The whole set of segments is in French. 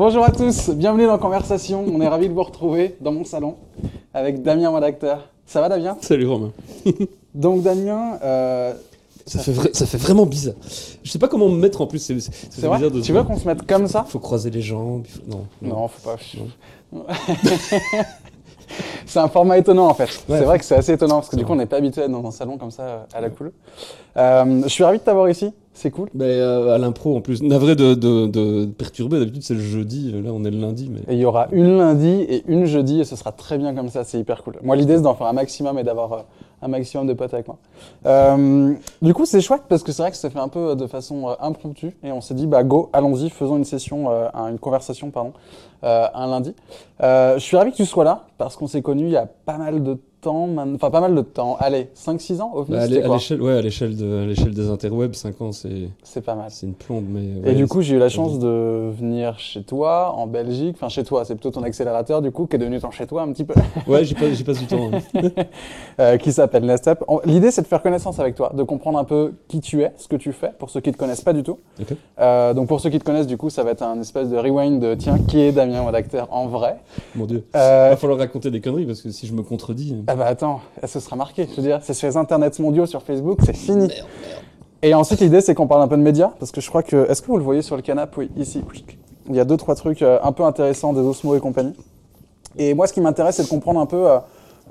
Bonjour à tous, bienvenue dans Conversation. On est ravis de vous retrouver dans mon salon avec Damien, mon acteur. Ça va, Damien? Salut Romain. Donc, Damien, euh, Ça fait, vra- ça fait vraiment bizarre. Je sais pas comment me mettre en plus. C'est c'est- c'est c'est vrai? bizarre de Tu veux qu'on se mette comme ça? Faut croiser les jambes. faut- Non. Non, faut pas. c'est un format étonnant en fait. Ouais. C'est vrai que c'est assez étonnant parce que du coup, on n'est pas habitué à être dans un salon comme ça euh, à la cool. Euh, je suis ravi de t'avoir ici, c'est cool. Mais euh, à l'impro en plus. Navré de, de, de perturber. D'habitude c'est le jeudi. Là on est le lundi. Mais Et il y aura une lundi et une jeudi et ce sera très bien comme ça, c'est hyper cool. Moi, l'idée c'est d'en faire un maximum et d'avoir un maximum de potes avec moi. Euh, du coup, c'est chouette parce que c'est vrai que ça fait un peu euh, de façon euh, impromptue et on s'est dit, bah go, allons-y, faisons une session, euh, un- une conversation, pardon, un lundi. Je suis ravi que tu sois là parce qu'on s'est connus il y a pas mal de temps, enfin pas mal de temps, allez, 5-6 ans au final, Bah, à c'était quoi ouais, à l'échelle de, des interwebs, 5 ans c'est C'est pas mal. c'est une plombe. Mais, Et du coup, j'ai eu la chance de venir chez toi, en Belgique. Enfin, chez toi, c'est plutôt ton accélérateur, du coup, qui est devenu ton chez toi un petit peu. Ouais, j'y passe, passe du temps. hein. euh, qui s'appelle Nestep. L'idée, c'est de faire connaissance avec toi, de comprendre un peu qui tu es, ce que tu fais, pour ceux qui te connaissent pas du tout. Euh, donc, pour ceux qui te connaissent, du coup, ça va être un espèce de rewind de tiens, qui est Damien, mon acteur, en vrai. Mon dieu. Euh, Va falloir raconter des conneries parce que si je me contredis. Ah bah attends, ce sera marqué. Je veux dire, c'est sur les internets mondiaux, sur Facebook, c'est fini. Merde, merde. Et ensuite, l'idée, c'est qu'on parle un peu de médias, parce que je crois que. Est-ce que vous le voyez sur le canapé? Oui, ici. Il y a deux, trois trucs euh, un peu intéressants des Osmo et compagnie. Et moi, ce qui m'intéresse, c'est de comprendre un peu euh,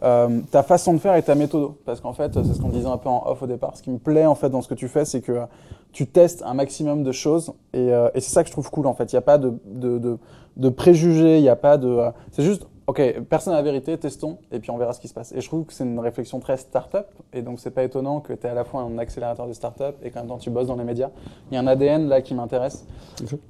euh, ta façon de faire et ta méthode. Parce qu'en fait, c'est ce qu'on disait un peu en off au départ. Ce qui me plaît, en fait, dans ce que tu fais, c'est que euh, tu testes un maximum de choses. Et, euh, et c'est ça que je trouve cool, en fait. Il n'y a pas de, de, de, de préjugés, il n'y a pas de. c'est juste. Ok, personne n'a la vérité, testons, et puis on verra ce qui se passe. Et je trouve que c'est une réflexion très start-up, et donc c'est pas étonnant que tu es à la fois un accélérateur de start-up et qu'en même temps tu bosses dans les médias. Il y a un ADN là qui m'intéresse.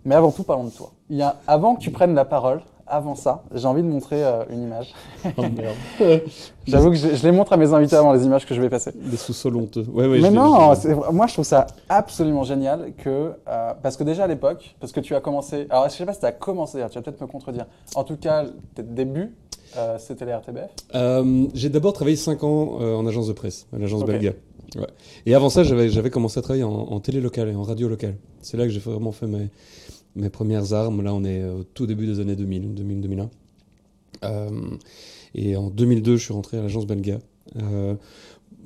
Mais avant tout, parlons de toi. Il y a, avant que tu prennes la parole, avant ça, j'ai envie de montrer euh, une image. Oh, merde. J'avoue que je, je les montre à mes invités avant les images que je vais passer. Des sous-sols honteux. Ouais, ouais, Mais non, moi je trouve ça absolument génial que euh, parce que déjà à l'époque, parce que tu as commencé, alors je sais pas si tu as commencé, tu vas peut-être me contredire. En tout cas, tes débuts, euh, c'était les RTBF. J'ai d'abord travaillé 5 ans en agence de presse, à l'agence Ok. Belga. Ouais. Et avant ça, j'avais j'avais commencé à travailler en, en télé locale et en radio locale. C'est là que j'ai vraiment fait mes, mes premières armes. Là, on est au tout début des années 2000, 2000-2001. Euh, et en 2002, je suis rentré à l'agence Belga. euh,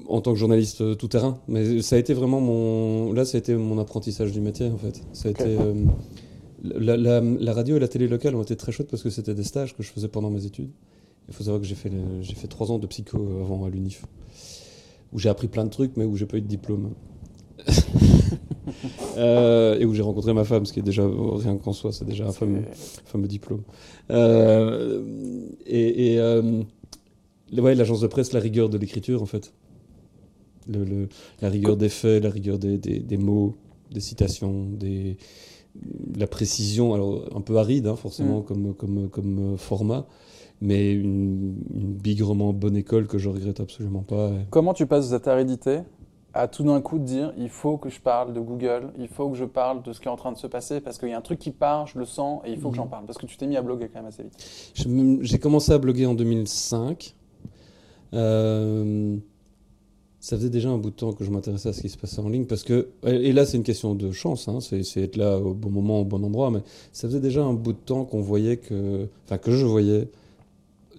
en tant que journaliste euh, tout terrain, mais ça a été vraiment mon, là, ça a été mon apprentissage du métier en fait. Ça a été euh, la, la- la radio et la télé locale ont été très chouettes parce que c'était des stages que je faisais pendant mes études. Il faut savoir que j'ai fait, j'ai fait trois ans de psycho avant à l'UNIF, où j'ai appris plein de trucs, mais où j'ai pas eu de diplôme. Euh, et où j'ai rencontré ma femme, ce qui est déjà, rien qu'en soi, c'est déjà un fameux, fameux diplôme. Euh, et et, euh, ouais, l'agence de presse, la rigueur de l'écriture, en fait. Le, le- la rigueur des faits, la rigueur des, des- des mots, des citations, des, la précision, alors un peu aride, hein, forcément, Mm. comme, comme, comme format, mais une, une bigrement bonne école que je regrette absolument pas. Comment tu passes de cette aridité à tout d'un coup te dire il faut que je parle de Google, il faut que je parle de ce qui est en train de se passer parce qu'il y a un truc qui part, je le sens et il faut que j'en Mhm. parle parce que tu t'es mis à bloguer quand même assez vite. J'ai commencé à bloguer en 2005. Euh, ça faisait déjà un bout de temps que je m'intéressais à ce qui se passait en ligne parce que, et là c'est une question de chance, hein, c'est c'est être là au bon moment, au bon endroit, mais ça faisait déjà un bout de temps qu'on voyait que, enfin que je voyais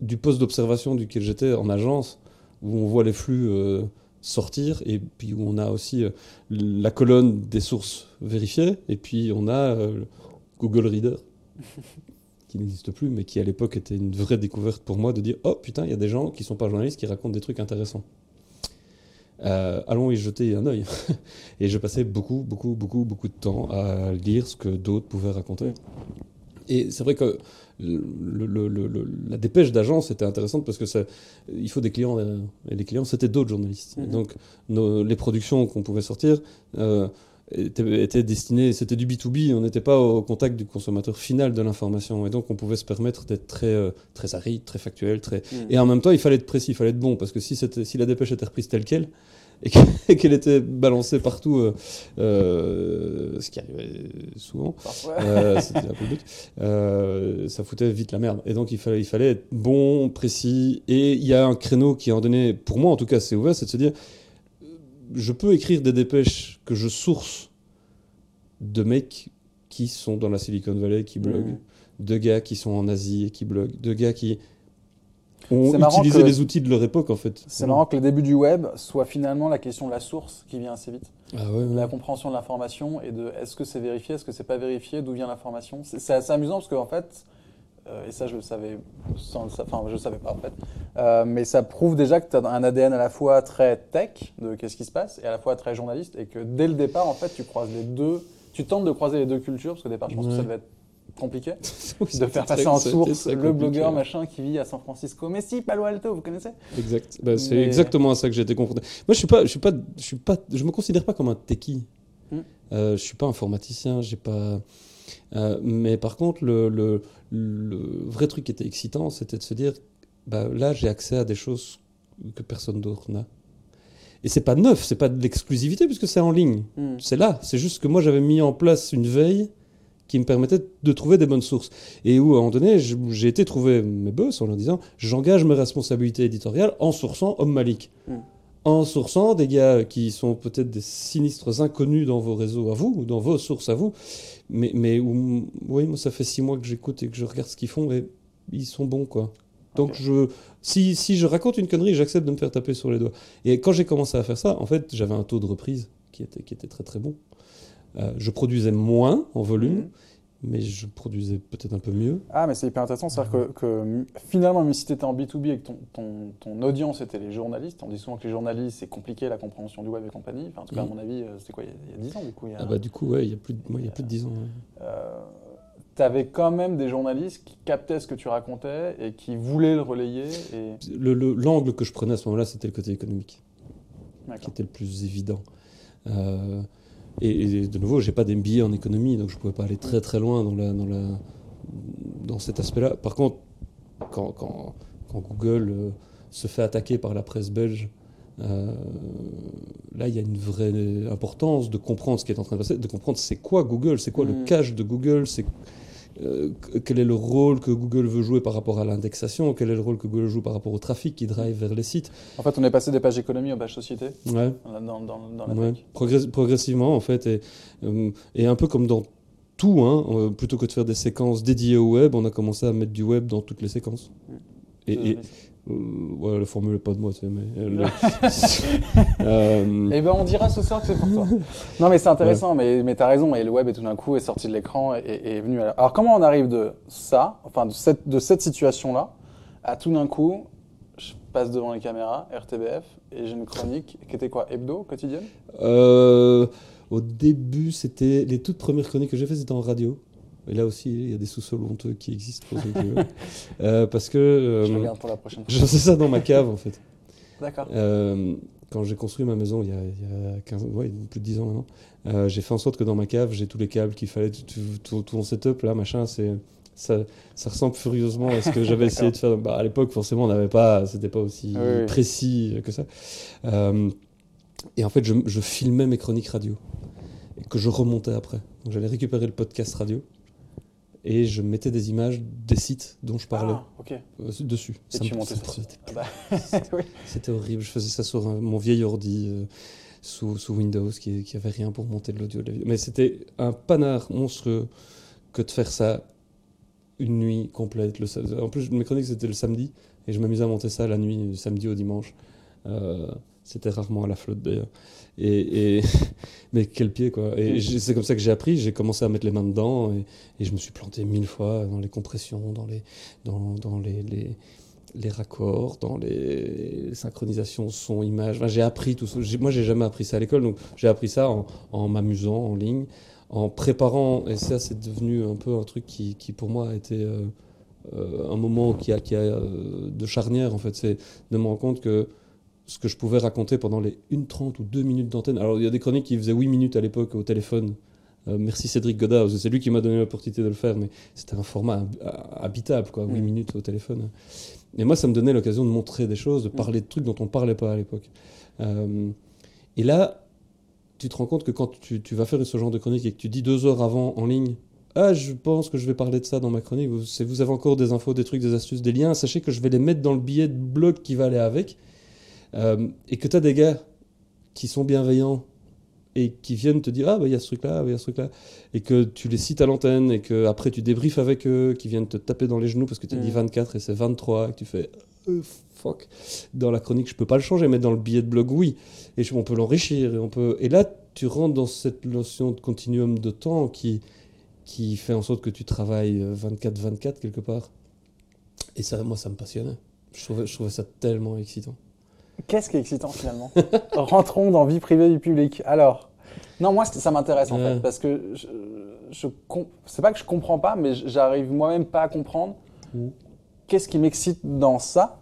du poste d'observation duquel j'étais en agence, où on voit les flux euh, sortir et puis où on a aussi euh, la colonne des sources vérifiées et puis on a euh, le Google Reader qui n'existe plus, mais qui à l'époque était une vraie découverte pour moi de dire oh putain, il y a des gens qui sont pas journalistes qui racontent des trucs intéressants. Euh, allons y jeter un œil. Et je passais beaucoup, beaucoup, beaucoup, beaucoup de temps à lire ce que d'autres pouvaient raconter. Et c'est vrai que le- le- le- le- la dépêche d'agence était intéressante parce que ça, il faut des clients derrière. Et les clients, c'était d'autres journalistes. Et Mhm. donc, nos- les productions qu'on pouvait sortir euh, étaient, étaient destinées, c'était du B2B, on n'était pas au contact du consommateur final de l'information. Et donc, on pouvait se permettre d'être très, euh, très aride, très factuel. Très... Et en même temps, il fallait être précis, il fallait être bon, parce que si, si la dépêche était reprise telle qu'elle, et que- et qu'elle était balancée partout, euh, euh, ce qui arrivait souvent, euh, c'était un peu le but, ça foutait vite la merde. Et donc il fallait, il fallait être bon, précis, et il y a un créneau qui en donné, pour moi en tout cas c'est ouvert, c'est de se dire, je peux écrire des dépêches que je source de mecs qui sont dans la Silicon Valley, qui bloguent. Mhm. de gars qui sont en Asie et qui bloguent, de gars qui ont utilisé que- les outils de leur époque en fait. C'est marrant que les débuts du web soit finalement la question de la source qui vient assez vite. Ah ouais, ouais. La compréhension de l'information et de est-ce que c'est vérifié, est-ce que c'est pas vérifié, d'où vient l'information. C'est assez amusant parce qu'en fait, euh, et ça je le savais, sans le enfin je le savais pas en fait, euh, mais ça prouve déjà que tu as un ADN à la fois très tech de qu'est-ce qui se passe et à la fois très journaliste et que dès le départ en fait tu croises les deux, tu tentes de croiser les deux cultures parce qu'au départ je pense que ça devait être compliqué de faire passer en source le blogueur machin qui vit à San Francisco. Mais si, Palo Alto, vous connaissez Exact. Bah, c'est Mais- exactement à ça que j'ai été confronté. Moi, je suis pas, je suis pas, je suis pas, je me considère pas comme un techie. Hmm. Euh, je suis pas informaticien. J'ai pas. euh, mais par contre, le, le, le vrai truc qui était excitant, c'était de se dire, bah, là, j'ai accès à des choses que personne d'autre n'a. Et c'est pas neuf, c'est pas de l'exclusivité puisque c'est en ligne. Hmm. C'est là. C'est juste que moi, j'avais mis en place une veille qui me permettait de trouver des bonnes sources. Et où, à un moment donné, j'ai été trouver mes boss en leur disant j'engage mes responsabilités éditoriales en sourçant Homme Malik. Mm. En sourçant des gars qui sont peut-être des sinistres inconnus dans vos réseaux à vous, ou dans vos sources à vous. Mais, mais où, oui, moi, ça fait six mois que j'écoute et que je regarde ce qu'ils font et ils sont bons, quoi. Donc, je, si, si je raconte une connerie, j'accepte de me faire taper sur les doigts. Et quand j'ai commencé à faire ça, en fait, j'avais un taux de reprise qui était, qui était très très bon. Euh, je produisais moins en volume, Mhm. mais je produisais peut-être un peu mieux. Ah, mais c'est hyper intéressant. C'est-à-dire que, finalement, même si tu étais en B2B et que ton, ton, ton audience était les journalistes, on dit souvent que les journalistes, c'est compliqué la compréhension du web et compagnie. Enfin, en tout cas, à Mhm. mon avis, euh, c'était quoi il y, a, il y a 10 ans du coup il y a, Ah bah du coup, ouais, il y a plus de, ouais, il y a plus de 10 ans. ouais. tu avais quand même des journalistes qui captaient ce que tu racontais et qui voulaient le relayer. Et... Le- le- L'angle que je prenais à ce moment-là, c'était le côté économique, qui était le plus évident. Euh, et, et de nouveau, j'ai pas d'MBA en économie, donc je pouvais pas aller très très loin dans, la, dans, la, dans cet aspect-là. Par contre, quand, quand, quand Google euh, se fait attaquer par la presse belge, euh, là, il y a une vraie importance de comprendre ce qui est en train de passer, de comprendre c'est quoi Google, c'est quoi Mm. le cache de Google, c'est euh, quel est le rôle que Google veut jouer par rapport à l'indexation, quel est le rôle que Google joue par rapport au trafic qui drive vers les sites? En fait, on est passé des pages économie aux pages société Ouais. dans, dans, dans, dans la Ouais, progress- progressivement en fait, et, euh, et un peu comme dans tout, hein, euh, plutôt que de faire des séquences dédiées au web, on a commencé à mettre du web dans toutes les séquences. Et, et ouais, la formule n'est pas de moi, tu sais, mais. euh, Euh, Eh ben, on dira ce soir que c'est pour toi. non, mais c'est intéressant, mais, mais tu as raison. Et le web est tout d'un coup est sorti de l'écran et, et est venu à Alors, comment on arrive de ça, enfin, de cette, de cette situation-là, à tout d'un coup, je passe devant les caméras, RTBF, et j'ai une chronique qui était quoi Hebdo, quotidienne? Euh, au début, c'était. Les toutes premières chroniques que j'ai faites, c'était en radio. Et là aussi, il y a des sous-sols honteux qui existent pour ceux qui veulent. Euh, parce que. euh, Je regarde pour la prochaine fois. je faisais ça dans ma cave en fait. D'accord. Euh, quand j'ai construit ma maison il y a, il y a 15, ouais, plus de 10 ans maintenant, j'ai fait en sorte que dans ma cave, j'ai tous les câbles qu'il fallait, tout, tout, tout- tout mon setup là, machin, c'est, ça, ça ressemble furieusement à ce que j'avais essayé de faire. Bah, à l'époque, forcément, on n'avait pas, c'était pas aussi Oui, précis que ça. Et en fait, je, je filmais mes chroniques radio, et que je remontais après. Donc j'allais récupérer le podcast radio. Et je mettais des images des sites dont je parlais Ah, ok. Et euh, dessus. tu montais ça. des Ah bah, c'était horrible. Je faisais ça sur un- mon vieil ordi euh, sous, sous Windows qui, qui avait rien pour monter de l'audio. Mais c'était un panard monstrueux que de faire ça une nuit complète. Le, en plus, mes chroniques c'était le samedi et je m'amusais à monter ça la nuit du samedi au dimanche. Euh, c'était rarement à la flotte d'ailleurs. Et, et- mais quel pied quoi. Et Mm. c'est comme ça que j'ai appris. J'ai commencé à mettre les mains dedans et, et je me suis planté mille fois dans les compressions, dans les, dans, dans les, les, les raccords, dans les synchronisations son, image. Enfin, j'ai appris tout ça. Moi, j'ai jamais appris ça à l'école, donc j'ai appris ça en, en m'amusant en ligne, en préparant. Et ça, c'est devenu un peu un truc qui, qui pour moi, a été euh, euh, un moment qui a, qui a euh, de charnière, en fait. C'est de me rendre compte que ce que je pouvais raconter pendant les 1h30 ou 2 minutes d'antenne. Alors, il y a des chroniques qui faisaient 8 minutes à l'époque au téléphone. Euh, merci Cédric Godard, c'est lui qui m'a donné l'opportunité de le faire, mais c'était un format hab- habitable, quoi, 8 Mm. minutes au téléphone. Et moi, ça me donnait l'occasion de montrer des choses, de parler de trucs dont on ne parlait pas à l'époque. Euh, et là, tu te rends compte que quand tu, tu vas faire ce genre de chronique et que tu dis deux heures avant en ligne, ah, je pense que je vais parler de ça dans ma chronique, vous avez encore des infos, des trucs, des astuces, des liens, sachez que je vais les mettre dans le billet de blog qui va aller avec, Euh, et que tu as des gars qui sont bienveillants et qui viennent te dire ah bah il y a ce truc là, il y a ce truc là, et que tu les cites à l'antenne et que après tu débriefes avec eux, qui viennent te taper dans les genoux parce que tu as dit Mm. 24 et c'est 23, et que tu fais euh, fuck. Dans la chronique, je peux pas le changer, mais dans le billet de blog, oui. Et je- on peut l'enrichir et on peut. Et là, tu rentres dans cette notion de continuum de temps qui qui fait en sorte que tu travailles 24-24 quelque part. Et ça, moi, ça me passionnait. Je trouvais, je trouvais ça tellement excitant. Qu'est-ce qui est excitant finalement Rentrons dans vie privée du public. Alors, non, moi ça m'intéresse en Ouais. fait parce que je, c'est pas que je comprends pas, mais j'arrive moi-même pas à comprendre Mhm. qu'est-ce qui m'excite dans ça.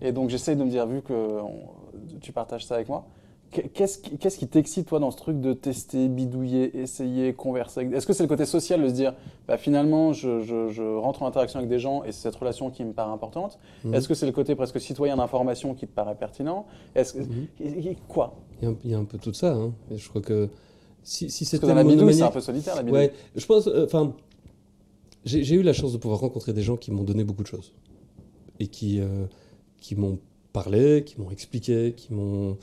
Et donc j'essaye de me dire, vu que on- tu partages ça avec moi, qu'est-ce qui t'excite toi dans ce truc de tester, bidouiller, essayer, converser? Est-ce que c'est le côté social de se dire, bah, finalement je, je- je rentre en interaction avec des gens et c'est cette relation qui me paraît importante? Mhm. Est-ce que c'est le côté presque citoyen d'information qui te paraît pertinent? Est-ce que et quoi? Il y, a un, il y a un peu tout ça. Hein. Et je crois que si, si c'était la bidouille, c'est un peu solitaire la bidouille. Ouais, je pense. euh, Enfin, j'ai j'ai eu la chance de pouvoir rencontrer des gens qui m'ont donné beaucoup de choses et qui euh, qui m'ont parlé, qui m'ont expliqué, qui m'ont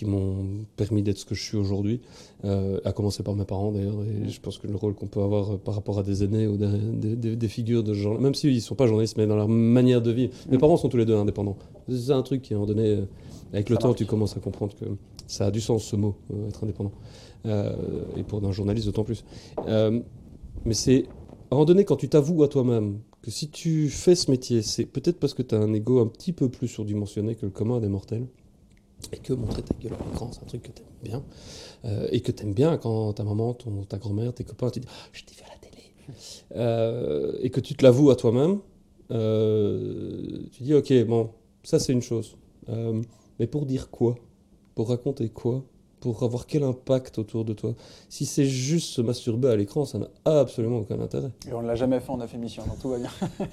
qui m'ont permis d'être ce que je suis aujourd'hui, euh, à commencer par mes parents d'ailleurs. Et je pense que le rôle qu'on peut avoir euh, par rapport à des aînés ou des, des- des- des figures de gens, même s'ils ne sont pas journalistes, mais dans leur manière de vivre. Mes Mm. parents sont tous les deux indépendants. C'est un truc qui, à un moment donné, euh, avec le Ça temps, marche. tu commences à comprendre que ça a du sens ce mot, euh, être indépendant. Et pour un journaliste d'autant plus. Mais c'est à un moment donné, quand tu t'avoues à toi-même que si tu fais ce métier, c'est peut-être parce que tu as un ego un petit peu plus surdimensionné que le commun des mortels. Et que montrer ta gueule à l'écran, c'est un truc que tu aimes bien. Euh, et que tu aimes bien quand ta maman, ton, ta grand-mère, tes copains te disent Ah, Je t'ai vu à la télé. Euh, et que tu te l'avoues à toi-même, euh, tu dis Ok, bon, ça c'est une chose. Mais pour dire quoi? Pour raconter quoi? Pour avoir quel impact autour de toi Si c'est juste se masturber à l'écran, ça n'a absolument aucun intérêt. Et on ne l'a jamais fait en 9 émissions, donc tout va bien.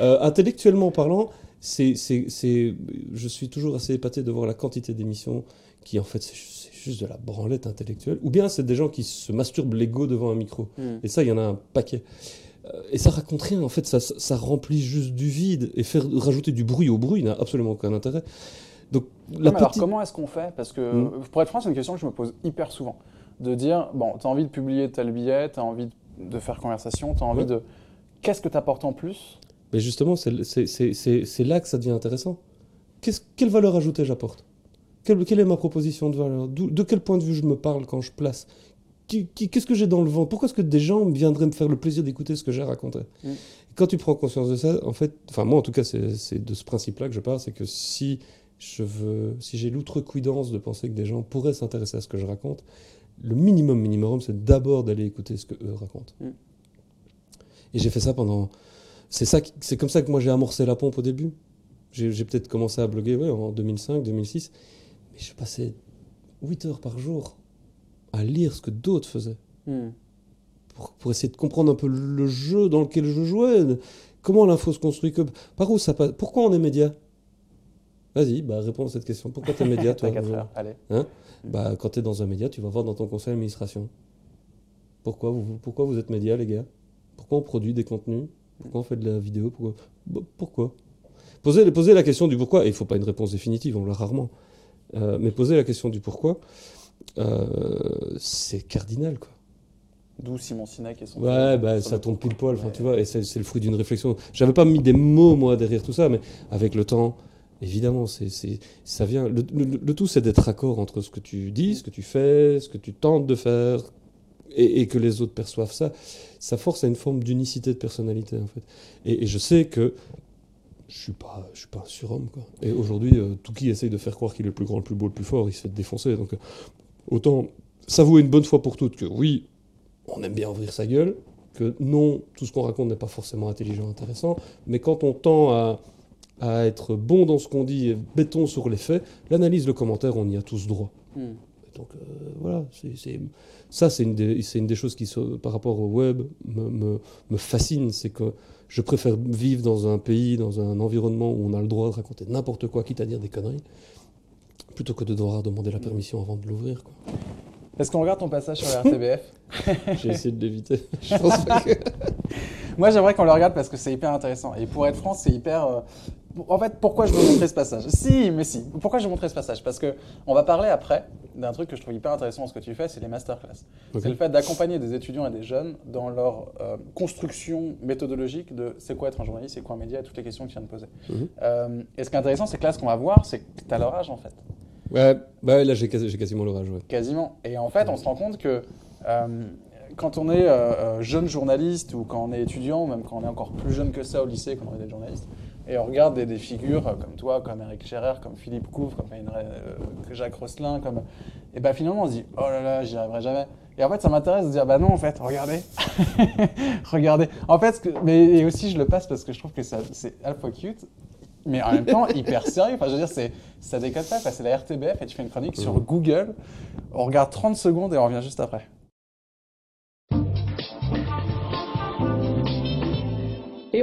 Euh, intellectuellement parlant, c'est, je suis toujours assez épaté de voir la quantité d'émissions qui, en fait, c'est, ju- c'est juste de la branlette intellectuelle. Ou bien c'est des gens qui se masturbent l'ego devant un micro. Et ça, il y en a un paquet. Euh, Et ça raconte rien, en fait, ça, ça remplit juste du vide. Et faire rajouter du bruit au bruit n'a absolument aucun intérêt. Donc, la alors comment est-ce qu'on fait? Parce que Mm. pour être franc, c'est une question que je me pose hyper souvent. De dire, bon, tu as envie de publier tel billet, tu as envie de faire conversation, tu as envie Ouais. de... Qu'est-ce que tu apportes en plus? Mais justement, c'est, là que ça devient intéressant. Quelle valeur ajoutée j'apporte? Quelle, quelle est ma proposition de valeur? De quel point de vue je me parle quand je place? Qu'est-ce que j'ai dans le ventre Pourquoi est-ce que des gens viendraient me faire le plaisir d'écouter ce que j'ai raconté? Mm. Quand tu prends conscience de ça, en fait, enfin moi en tout cas, c'est, c'est de ce principe-là que je parle, c'est que si je veux, si j'ai l'outrecuidance de penser que des gens pourraient s'intéresser à ce que je raconte, le minimum minimum, c'est d'abord d'aller écouter ce que eux racontent. Mm. Et j'ai fait ça pendant c'est ça, c'est comme ça que moi j'ai amorcé la pompe au début. J'ai peut-être commencé à bloguer ouais, en 2005, 2006, mais je passais 8 heures par jour à lire ce que d'autres faisaient pour, pour essayer de comprendre un peu le jeu dans lequel je jouais, comment l'info se construit, que, par où ça passe, pourquoi on est média? Vas-y, bah, réponds à cette question. Pourquoi tu es média, toi T'as 4 aujourd'hui heures, allez. bah, Quand tu es dans un média, tu vas voir dans ton conseil d'administration. Pourquoi vous, pourquoi vous êtes média, les gars? Pourquoi on produit des contenus? Pourquoi on fait de la vidéo? Pourquoi, Bah, pourquoi? Posez, posez la question du pourquoi, et il ne faut pas une réponse définitive, on l'a rarement. Euh, mais poser la question du pourquoi, euh, c'est cardinal. Quoi. D'où Simon Sinek et son... Ouais, bah, ça tombe pile poil, Ouais. tu vois, et c'est c'est le fruit d'une réflexion. J'avais pas mis des mots, moi, derrière tout ça, mais avec le temps, évidemment, ça vient. Le, tout, c'est d'être raccord entre ce que tu dis, ce que tu fais, ce que tu tentes de faire, et, que les autres perçoivent ça. Ça force à une forme d'unicité de personnalité, en fait. Et, je sais que je suis pas, je suis pas un surhomme. Et aujourd'hui, euh, tout qui essaye de faire croire qu'il est le plus grand, le plus beau, le plus fort, il se fait défoncer. Donc, euh, autant s'avouer une bonne fois pour toutes que oui, on aime bien ouvrir sa gueule, que non, tout ce qu'on raconte n'est pas forcément intelligent, intéressant, mais quand on tend à, à être bon dans ce qu'on dit et béton sur les faits, l'analyse, le commentaire, on y a tous droit. Hmm. Donc euh, voilà, c'est, ça c'est une, des, c'est une des choses qui, par rapport au web, me, me, me fascine. C'est que je préfère vivre dans un pays, dans un environnement où on a le droit de raconter n'importe quoi, quitte à dire des conneries, plutôt que de devoir demander la permission avant de l'ouvrir. quoi. Est-ce qu'on regarde ton passage sur la RTBF J'ai essayé de l'éviter. Je pense pas que- Moi, j'aimerais qu'on le regarde parce que c'est hyper intéressant. Et pour être franc, c'est hyper. En fait, pourquoi je veux montrer ce passage? Si, mais si. Pourquoi je veux montrer ce passage? Parce que on va parler après d'un truc que je trouve hyper intéressant dans ce que tu fais, c'est les masterclass. C'est le fait d'accompagner des étudiants et des jeunes dans leur euh, construction méthodologique de c'est quoi être un journaliste, c'est quoi un média, et toutes les questions que tu viens de poser. Mhm. Euh, et ce qui est intéressant, c'est que là, ce qu'on va voir, c'est que tu as leur âge en fait. Ouais, bah là j'ai quasi- j'ai quasiment l'orage, ouais. Quasiment. Et en fait, on se rend compte que euh, quand on est jeune journaliste ou quand on est étudiant, même quand on est encore plus jeune que ça au lycée, quand on est des journalistes, et on regarde des, des figures euh, comme toi, comme Eric Scherer, comme Philippe Couvre, comme euh, Jacques Rosselin, comme... Et ben finalement, on se dit, oh là là, j'y arriverai jamais. Et en fait, ça m'intéresse de dire, bah non, en fait, regardez. regardez. En fait, que- mais et aussi, je le passe parce que je trouve que c'est à la fois cute, mais en même temps hyper sérieux. Enfin, je veux dire, c'est, ça déconne pas. C'est la RTBF et tu fais une chronique sur Mhm. Google. On regarde 30 secondes et on revient juste après.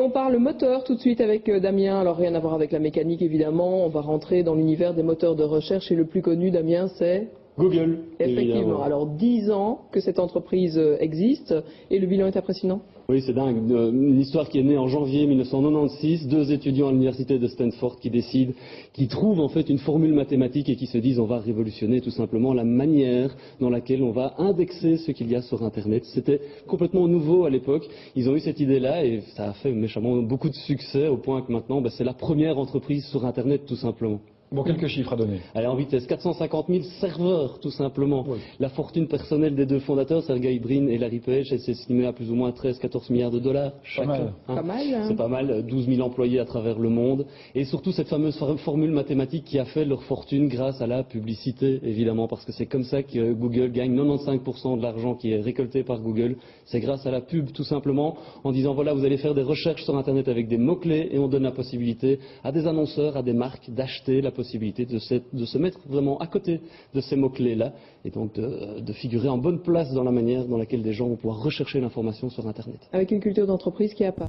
On parle moteur tout de suite avec euh, Damien. Alors rien à voir avec la mécanique évidemment. On va rentrer dans l'univers des moteurs de recherche et le plus connu, Damien, c'est Google. effectivement. évidemment. Alors 10 ans que cette entreprise euh, existe et le bilan est impressionnant? Oui, c'est dingue. Une histoire qui est née en janvier 1996. Deux étudiants à l'université de Stanford qui décident, qui trouvent en fait une formule mathématique et qui se disent on va révolutionner tout simplement la manière dans laquelle on va indexer ce qu'il y a sur Internet. C'était complètement nouveau à l'époque. Ils ont eu cette idée-là et ça a fait méchamment beaucoup de succès au point que maintenant bah, c'est la première entreprise sur Internet tout simplement. Bon, quelques chiffres à donner. Allez, en vitesse, 450 000 serveurs, tout simplement. Oui. La fortune personnelle des deux fondateurs, Sergey Brin et Larry Page, elle s'est estimée à plus ou moins 13-14 milliards de dollars chacun. mal. hein. Pas mal. hein C'est pas mal, 12 000 employés à travers le monde. Et surtout cette fameuse for- formule mathématique qui a fait leur fortune grâce à la publicité, évidemment, parce que c'est comme ça que Google gagne 95% de l'argent qui est récolté par Google. C'est grâce à la pub, tout simplement, en disant voilà, vous allez faire des recherches sur Internet avec des mots-clés et on donne la possibilité à des annonceurs, à des marques d'acheter la possibilité de se, de se mettre vraiment à côté de ces mots-clés-là et donc de, de figurer en bonne place dans la manière dans laquelle des gens vont pouvoir rechercher l'information sur Internet. Avec une culture d'entreprise qui a pas.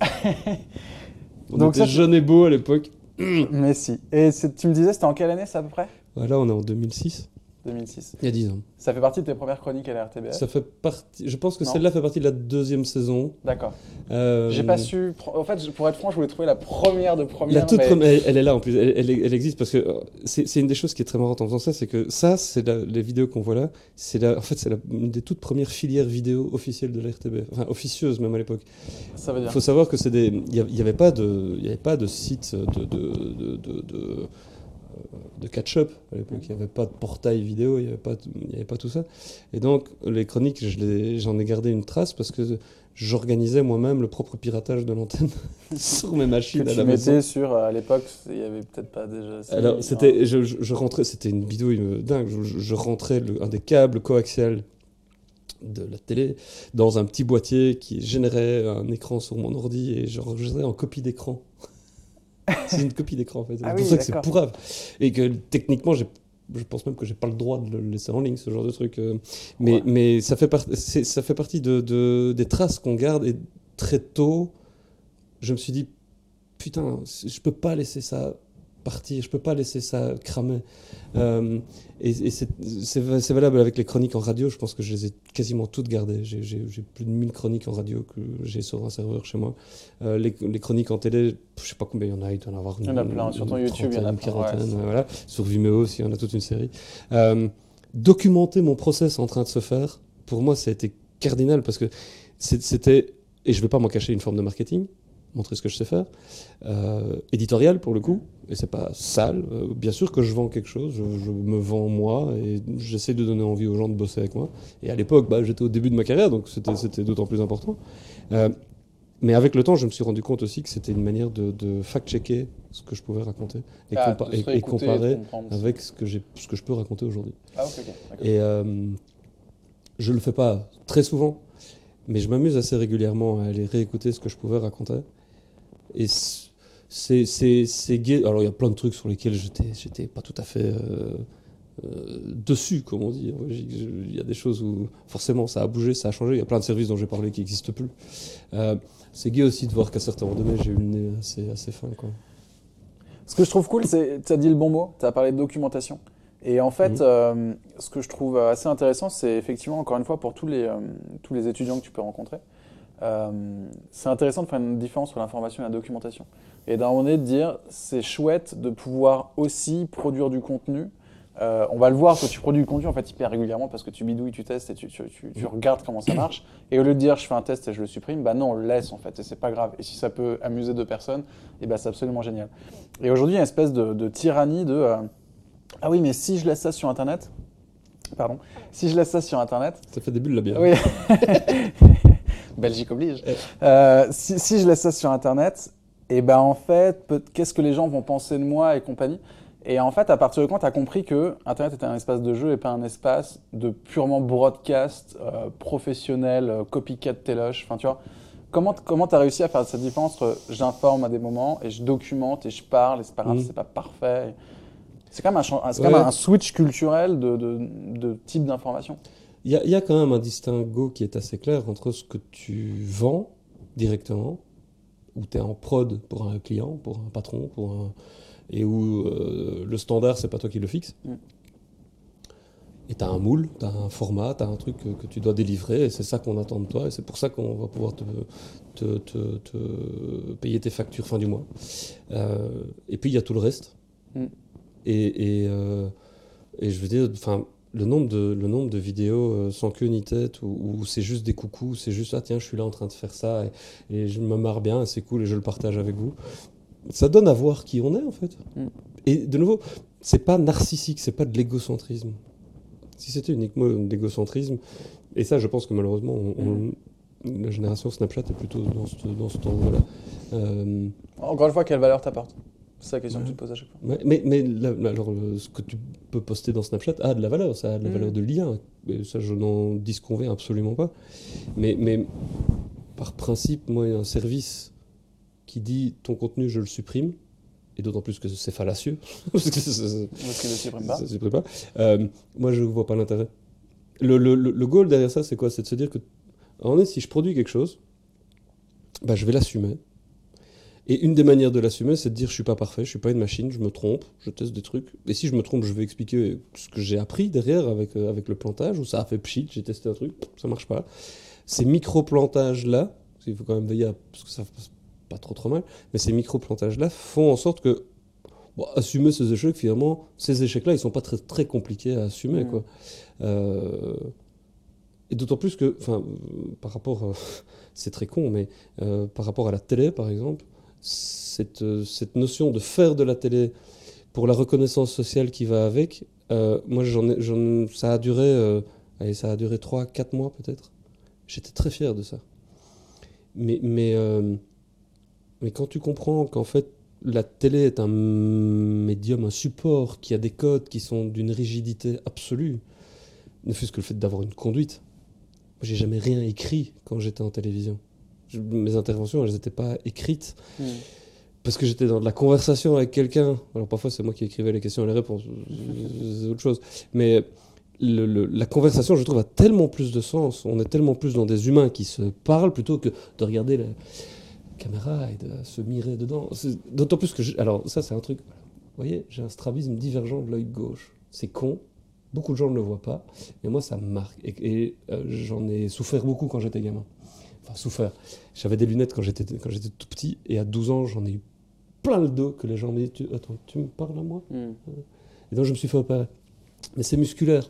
On Donc était ça, jeunes et beaux à l'époque. Mais si. Et tu me disais, c'était en quelle année, ça à peu près? Voilà, on est en 2006. 2006. Il y a 10 ans. Ça fait partie de tes premières chroniques à la RTBF Ça fait partie. Je pense que celle-là fait partie de la deuxième saison. D'accord. Euh, J'ai pas su. En fait, pour être franc, je voulais trouver la première de première. La toute mais- première, elle, elle est là en plus, elle, elle- elle existe parce que euh, c'est une des choses qui est très marrante en faisant ça, c'est que ça, c'est les vidéos qu'on voit là, c'est en fait c'est une des toutes premières filières vidéo officielles de la RTB, enfin officieuse même à l'époque. Ça veut Il dire. faut savoir que c'est des, il y a- il y avait pas de, il y avait pas de site de de de, de, de- catch-up à l'époque, il n'y avait pas de portail vidéo, il n'y avait, avait pas tout ça. Et donc, les chroniques, je j'en ai gardé une trace parce que j'organisais moi-même le propre piratage de l'antenne sur mes Que machines à tu la maison. mettais sur. À l'époque, il y avait peut-être pas déjà. Alors, c'était, je, je- je rentrais, c'était une bidouille euh, dingue. Je, je- je rentrais le- un des câbles coaxial de la télé dans un petit boîtier qui générait un écran sur mon ordi et j'enregistrais en copie d'écran. c'est une copie d'écran en fait. C'est Ah pour oui, ça que c'est pourrave. Et que techniquement, j'ai je pense même que j'ai pas le droit de le laisser en ligne, ce genre de truc. euh. Mais, Ouais. mais ça, fait part- c'est- ça fait partie de, de- des traces qu'on garde. Et très tôt, je me suis dit, putain, je peux pas laisser ça partir, je peux pas laisser ça cramer. Euh, et et c'est valable avec les chroniques en radio, je pense que je les ai quasiment toutes gardées. J'ai- plus de 1000 chroniques en radio que j'ai sur un serveur chez moi. Euh, les, les chroniques en télé, je sais pas combien il y en a, il doit y en avoir une, Il y en a plein, sur ton YouTube, il y en a plein, ouais, voilà. Sur Vimeo aussi, il y en a toute une série. Euh, documenter mon process en train de se faire, pour moi, ça a été cardinal parce que c'était, et je vais pas m'en cacher, une forme de marketing, montrer ce que je sais faire, euh, éditorial pour le coup, et c'est pas sale. Euh, bien sûr que je vends quelque chose, je, je me vends moi, et j'essaie de donner envie aux gens de bosser avec moi. Et à l'époque, bah, j'étais au début de ma carrière, donc c'était d'autant plus important. Euh, mais avec le temps, je me suis rendu compte aussi que c'était une manière de, de fact-checker ce que je pouvais raconter et, Ah, compa- et- et comparer avec ce que, j'ai- ce que je peux raconter aujourd'hui. Ah, ok, ok. d'accord. Et je le fais pas très souvent, mais je m'amuse assez régulièrement à aller réécouter ce que je pouvais raconter. Et c'est c'est gai. Alors il y a plein de trucs sur lesquels j'étais j'étais pas tout à fait euh, euh, dessus, comme on dit. Il y a des choses où forcément ça a bougé, ça a changé. Il y a plein de services dont j'ai parlé qui n'existent plus. Euh, c'est gai aussi de voir qu'à certains moments donnés, j'ai eu le nez assez, assez fin. Quoi. Ce que je trouve cool, c'est tu as dit le bon mot, tu as parlé de documentation. Et en fait, Mhm. euh, ce que je trouve assez intéressant, c'est effectivement, encore une fois, pour tous les, euh, tous les étudiants que tu peux rencontrer, euh, c'est intéressant de faire une différence entre l'information et la documentation. Et d'un moment donné, de dire, c'est chouette de pouvoir aussi produire du contenu. Euh, on va le voir, toi tu produis du contenu en fait hyper régulièrement parce que tu bidouilles, tu testes et tu, tu- tu- tu regardes comment ça marche. Et au lieu de dire je fais un test et je le supprime, bah non, on le laisse en fait et c'est pas grave. Et si ça peut amuser deux personnes, et bah c'est absolument génial. Et aujourd'hui, il y a une espèce de, de tyrannie de euh, ah oui, mais si je laisse ça sur internet, pardon, si je laisse ça sur internet, Ça fait des bulles la bière. oui. Belgique oblige. Euh, si, si je laisse ça sur Internet, et ben en fait, qu'est-ce que les gens vont penser de moi et compagnie? Et en fait, à partir de quand tu as compris que Internet était un espace de jeu et pas un espace de purement broadcast, euh, professionnel, euh, copycat téloche, enfin tu vois Comment comment tu as réussi à faire cette différence entre j'informe à des moments et je documente et je parle et c'est pas grave, Mhm. c'est pas parfait? C'est quand même un, Ouais. un switch culturel de, de, de type d'information. Il y, a- il y a quand même un distinguo qui est assez clair entre ce que tu vends directement, où tu es en prod pour un client, pour un patron, pour un... et où euh, le standard, c'est pas toi qui le fixe. Mm. Et tu as un moule, tu as un format, tu as un truc que, que tu dois délivrer, et c'est ça qu'on attend de toi, et c'est pour ça qu'on va pouvoir te, te, te- te payer tes factures fin du mois. Euh, et puis il y a tout le reste. Mm. Et, et, euh, et je veux dire, enfin, le nombre de, le nombre de vidéos euh, sans queue ni tête, où, où c'est juste des coucous, c'est juste, ah tiens, je suis là en train de faire ça, et, et je me marre bien, et c'est cool, et je le partage avec vous. Ça donne à voir qui on est, en fait. Mm. Et de nouveau, c'est pas narcissique, c'est pas de l'égocentrisme. Si c'était uniquement de l'égocentrisme, et ça, je pense que malheureusement, on- on- la génération Snapchat est plutôt dans ce, dans ce temps-là. Euh, Encore une fois, quelle valeur t'apporte? C'est la question que tu te poses à chaque fois. Ouais, mais mais alors, le- ce que tu peux poster dans Snapchat a de la valeur, ça a de la Mm. valeur de lien. Et ça, je n'en disconviens absolument pas. Mais, mais par principe, moi, un service qui dit ton contenu, je le supprime, et d'autant plus que c'est fallacieux, parce que je ne supprime pas. ça se supprime pas, euh, moi, je ne vois pas l'intérêt. Le, le, le, le goal derrière ça, c'est quoi? C'est de se dire que, donné, si je produis quelque chose, bah, je vais l'assumer. Et une des manières de l'assumer, c'est de dire je suis pas parfait, je suis pas une machine, je me trompe, je teste des trucs. Et si je me trompe, je vais expliquer ce que j'ai appris derrière avec, euh, avec le plantage, où ça a fait pchit, j'ai testé un truc, ça marche pas. Ces micro-plantages-là, parce qu'il faut quand même veiller à parce que ça passe pas trop trop mal, mais ces micro-plantages-là font en sorte que bon, assumer ces échecs, finalement, ces échecs-là, ils sont pas très, très compliqués à assumer. Mm. Quoi. Euh, et d'autant plus que, enfin, euh, par rapport, euh, c'est très con, mais euh, par rapport à la télé, par exemple, cette, euh, cette notion de faire de la télé pour la reconnaissance sociale qui va avec, euh, moi, ça a duré, euh, ça a duré 3-4 mois peut-être. J'étais très fier de ça. Mais, mais, euh, mais quand tu comprends qu'en fait, la télé est un médium, un support qui a des codes qui sont d'une rigidité absolue, ne fût-ce que le fait d'avoir une conduite. J'ai jamais rien écrit quand j'étais en télévision. Je- mes interventions, elles n'étaient pas écrites Mm. parce que j'étais dans de la conversation avec quelqu'un. Alors parfois, c'est moi qui écrivais les questions et les réponses, c'est autre chose. Mais le- le- la conversation, je trouve, a tellement plus de sens. On est tellement plus dans des humains qui se parlent plutôt que de regarder la caméra et de se mirer dedans. D'autant plus que, je- alors ça, c'est un truc. Vous voyez, j'ai un strabisme divergent de l'œil gauche. C'est con. Beaucoup de gens ne le voient pas, mais moi ça me marque. Et, et, euh, j'en ai souffert beaucoup quand j'étais gamin. Enfin, souffert. J'avais des lunettes quand j'étais quand j'étais tout petit, et à 12 ans, j'en ai eu plein le dos que les gens me disent tu, Attends, tu me parles à moi? Mm. Et donc je me suis fait opérer. Mais c'est musculaire.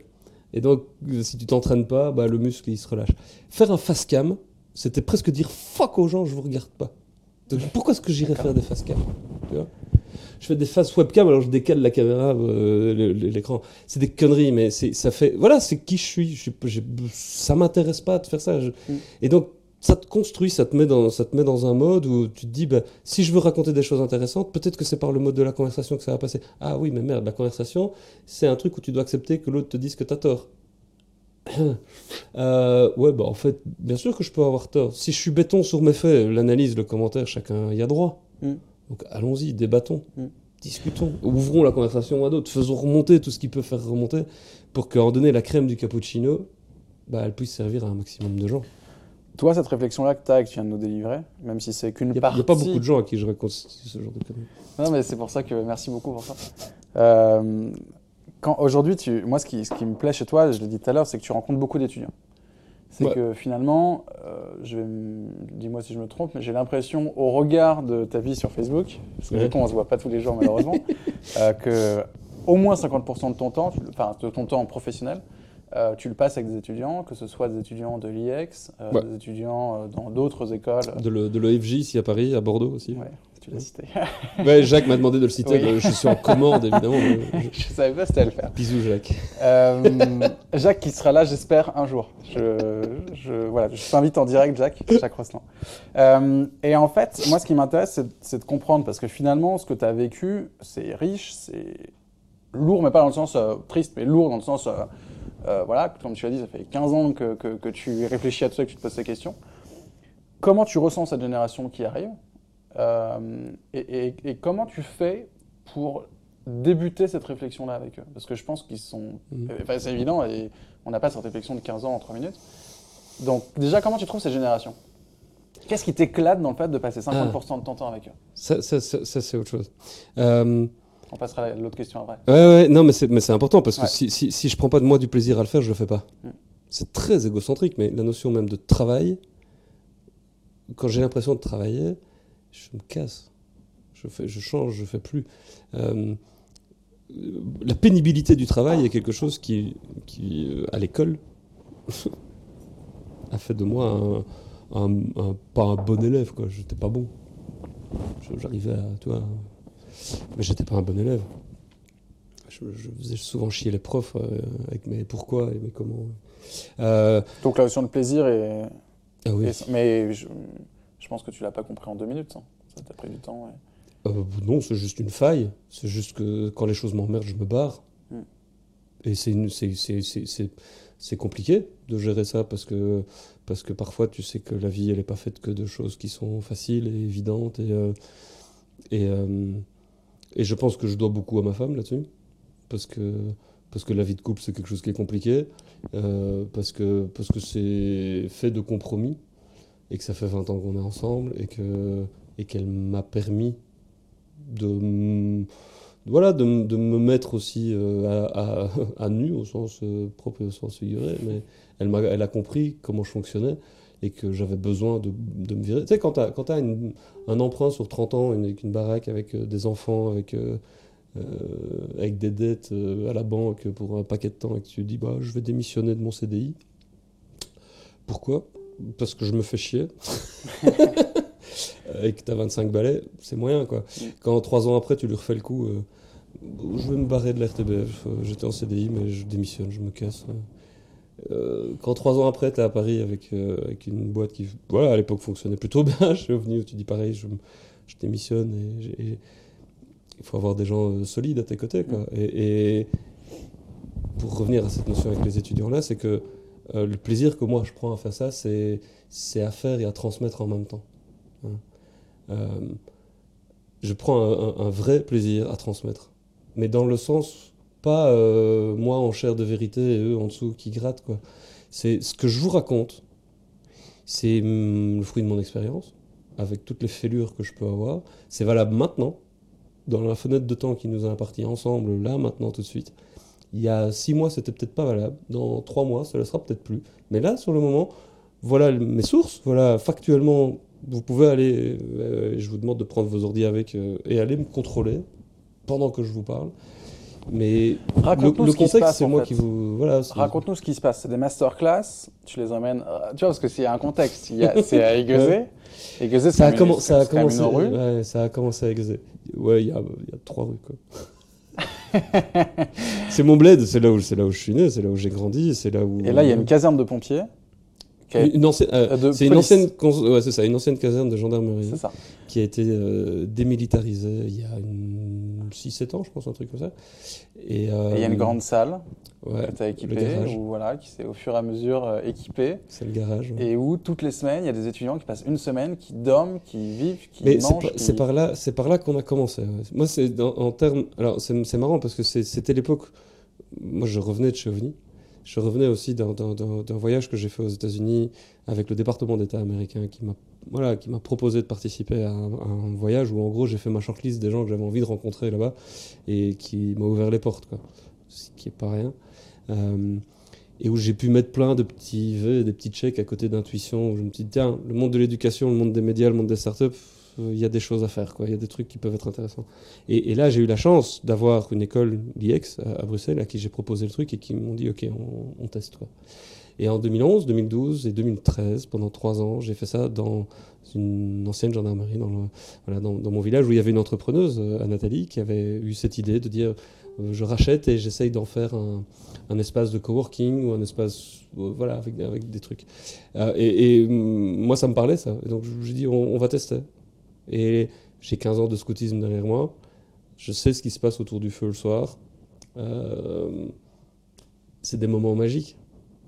Et donc, euh, si tu t'entraînes pas, bah, le muscle il se relâche. Faire un face cam, c'était presque dire fuck aux gens, je vous regarde pas. Donc, pourquoi est-ce que j'irais faire des face cam tu vois? Je fais des face webcam, alors je décale la caméra, euh, l'écran. C'est des conneries, mais ça fait. Voilà, c'est qui je suis. Je j'ai- ça m'intéresse pas de faire ça. Je- Mm. Et donc, ça te construit, ça te met dans, ça te met dans un mode où tu te dis, bah, si je veux raconter des choses intéressantes, peut-être que c'est par le mode de la conversation que ça va passer. Ah oui, mais merde, la conversation, c'est un truc où tu dois accepter que l'autre te dise que tu as tort. Euh, ouais, bah en fait, bien sûr que je peux avoir tort. Si je suis béton sur mes faits, l'analyse, le commentaire, chacun y a droit. Mm. Donc allons-y, débattons, Mm. discutons, ouvrons la conversation à d'autres, faisons remonter tout ce qui peut faire remonter pour qu'en donner la crème du cappuccino, bah, elle puisse servir à un maximum de gens. Toi, cette réflexion-là que tu as et que tu viens de nous délivrer, même si c'est qu'une Il n'y a, partie. pas beaucoup de gens à qui je raconte ce genre de conneries. Non, mais c'est pour ça que merci beaucoup pour ça. Euh, quand aujourd'hui, tu, moi, ce qui, ce qui me plaît chez toi, je l'ai dit tout à l'heure, c'est que tu rencontres beaucoup d'étudiants. c'est Ouais. que finalement, euh, je vais m- dis-moi si je me trompe, mais j'ai l'impression, au regard de ta vie sur Facebook, parce que Ouais. du coup on se voit pas tous les jours malheureusement, euh, que au moins 50% de ton temps, enfin de ton temps professionnel, euh, tu le passes avec des étudiants, que ce soit des étudiants de l'IEX, euh, Ouais. des étudiants euh, dans d'autres écoles. De le- de l'EFJ ici à Paris, à Bordeaux aussi. Ouais, tu l'as cité. Ouais, Jacques m'a demandé de le citer. Oui. Je suis en commande évidemment. je- je savais pas si t'allais le faire. Bisous Jacques. Jacques qui sera là, j'espère, un jour. Je, je, voilà, je t'invite en direct, Jacques, Jacques. Euh, et en fait, moi, ce qui m'intéresse, c'est, de comprendre, parce que finalement, ce que tu as vécu, c'est riche, c'est lourd, mais pas dans le sens triste, mais lourd dans le sens, euh, voilà, comme tu l'as dit, ça fait 15 ans que, que, que tu réfléchis à tout ça, que tu te poses ces questions. Comment tu ressens cette génération qui arrive Euh, et, et- et comment tu fais pour débuter cette réflexion-là avec eux? Parce que je pense qu'ils sont Mhm. euh, Enfin, c'est évident, et on n'a pas cette réflexion de 15 ans en 3 minutes. Donc, déjà, comment tu trouves cette génération Qu'est-ce qui t'éclate dans le fait de passer 50% de ton temps avec eux? Ça, ça, ça, ça, c'est autre chose. Euh, On passera à l'autre question après. Ouais, ouais, non, mais c'est, important parce que Ouais. si, si, si je prends pas de moi du plaisir à le faire, je le fais pas. Mm. C'est très égocentrique, mais la notion même de travail, quand j'ai l'impression de travailler, je me casse. Je, fais, je change, je fais plus. Euh, la pénibilité du travail est quelque chose qui, qui euh, à l'école, a fait de moi un, un- un- pas un bon élève, quoi. J'étais pas bon. J'arrivais à, tu vois, mais j'étais pas un bon élève. Je, je faisais souvent chier les profs euh, avec mes pourquoi et mes comment. Euh, Donc, la notion de plaisir est. ah oui. est- mais je, je pense que tu l'as pas compris en deux minutes. hein. Ça t'a pris du temps. ouais. Euh, non, c'est juste une faille. C'est juste que quand les choses m'emmerdent, je me barre. Mm. Et c'est compliqué de gérer ça parce que, parce que parfois tu sais que la vie elle n'est pas faite que de choses qui sont faciles et évidentes. Et, euh, et, euh, et je pense que je dois beaucoup à ma femme là-dessus. Parce que, parce que la vie de couple c'est quelque chose qui est compliqué. euh, parce que parce que c'est fait de compromis. Et que ça fait 20 ans qu'on est ensemble. Et que et qu'elle m'a permis de, voilà, de, de me mettre aussi euh, à, nu au sens euh, propre et au sens figuré, mais elle, m'a, elle a compris comment je fonctionnais et que j'avais besoin de, de me virer. Tu sais, quand tu as, un emprunt sur 30 ans, une, avec une baraque, avec euh, des enfants, avec, euh, euh, avec des dettes à la banque pour un paquet de temps, et que tu dis bah, je vais démissionner de mon CDI. Pourquoi? Parce que je me fais chier. et que tu as 25 balais, c'est moyen quoi. Quand trois ans après tu lui refais le coup, je vais me barrer de la RTBF, euh, j'étais en CDI mais je démissionne, je me casse. Euh, quand trois ans après tu es à Paris avec, euh, avec une boîte qui voilà, à l'époque fonctionnait plutôt bien, je suis revenu tu dis pareil, je, je démissionne et, il faut avoir des gens euh, solides à tes côtés. Quoi. Et, et pour revenir à cette notion avec les étudiants là, c'est que le plaisir que moi je prends à faire ça, c'est c'est à faire et à transmettre en même temps. Hein. Je prends un, un- un vrai plaisir à transmettre. Mais dans le sens, pas euh, moi en chair de vérité et eux en dessous qui grattent. Quoi. C'est ce que je vous raconte, c'est hum, le fruit de mon expérience, avec toutes les fêlures que je peux avoir. C'est valable maintenant, dans la fenêtre de temps qui nous a imparti ensemble, là, maintenant, tout de suite. Il y a six mois, c'était peut-être pas valable. Dans trois mois, le sera peut-être plus. Mais là, sur le moment, voilà mes sources. Voilà, factuellement, vous pouvez aller. euh, je vous demande de prendre vos ordi avec euh, et aller me contrôler pendant que je vous parle. Mais le, Raconte-nous le contexte, c'est moi fait. qui vous. Voilà. Raconte-nous ce qui se passe. C'est des masterclass, tu les emmènes. euh, Tu vois, parce que s'il y a un contexte, il y a- c'est à Aiguezé. Aiguezé, Ça a, une- ça commencé. une rue. ouais, ça a commencé à Aiguezé. Ouais, il y a, il y a trois rues quoi. c'est mon bled, c'est là où c'est là où je suis né, c'est là où j'ai grandi, c'est là où. Et là, il y a une caserne de pompiers. Une ancienne, euh, Euh, c'est une ancienne, cons- ouais, c'est ça, une ancienne caserne de gendarmerie ça. qui a été euh, démilitarisée il y a 6-7 ans, je pense, un truc comme ça. Et euh, Et il y a une grande salle ouais, que tu as équipée, ou voilà, qui s'est au fur et à mesure euh, équipée, c'est le garage. ouais. et où toutes les semaines, il y a des étudiants qui passent une semaine, qui dorment, qui vivent, qui Mais mangent. qui- c'est par là, c'est par là qu'on a commencé. ouais. Moi, c'est en termes. Alors, c'est marrant parce que c'était l'époque. Moi, je revenais de chez OVNI. Je revenais aussi d'un voyage que j'ai fait aux États-Unis avec le département d'État américain qui m'a voilà, qui m'a proposé de participer à un, voyage où, en gros, j'ai fait ma shortlist des gens que j'avais envie de rencontrer là-bas et qui m'a ouvert les portes. Ce qui est pas rien. Euh, et où j'ai pu mettre plein de petits vœux, des petits checks à côté d'intuition. Où je me dis, tiens, le monde de l'éducation, le monde des médias, le monde des startups, euh, il y a des choses à faire, quoi. Il y a des trucs qui peuvent être intéressants. Et, là, j'ai eu la chance d'avoir une école, l'IEX, à, Bruxelles, à qui j'ai proposé le truc et qui m'ont dit, OK, on, on teste, quoi. Et en 2011, 2012 et 2013, pendant trois ans, j'ai fait ça dans une ancienne gendarmerie, dans, mon village, où il y avait une entrepreneuse, euh, qui avait eu cette idée de dire euh, je rachète et j'essaye d'en faire un, espace de coworking ou un espace, euh, voilà, avec, des trucs. Euh, et, et, moi, ça me parlait, ça. Et donc, j'ai dit, on, va tester. Et j'ai 15 ans de scoutisme derrière moi. Je sais ce qui se passe autour du feu le soir. C'est des moments magiques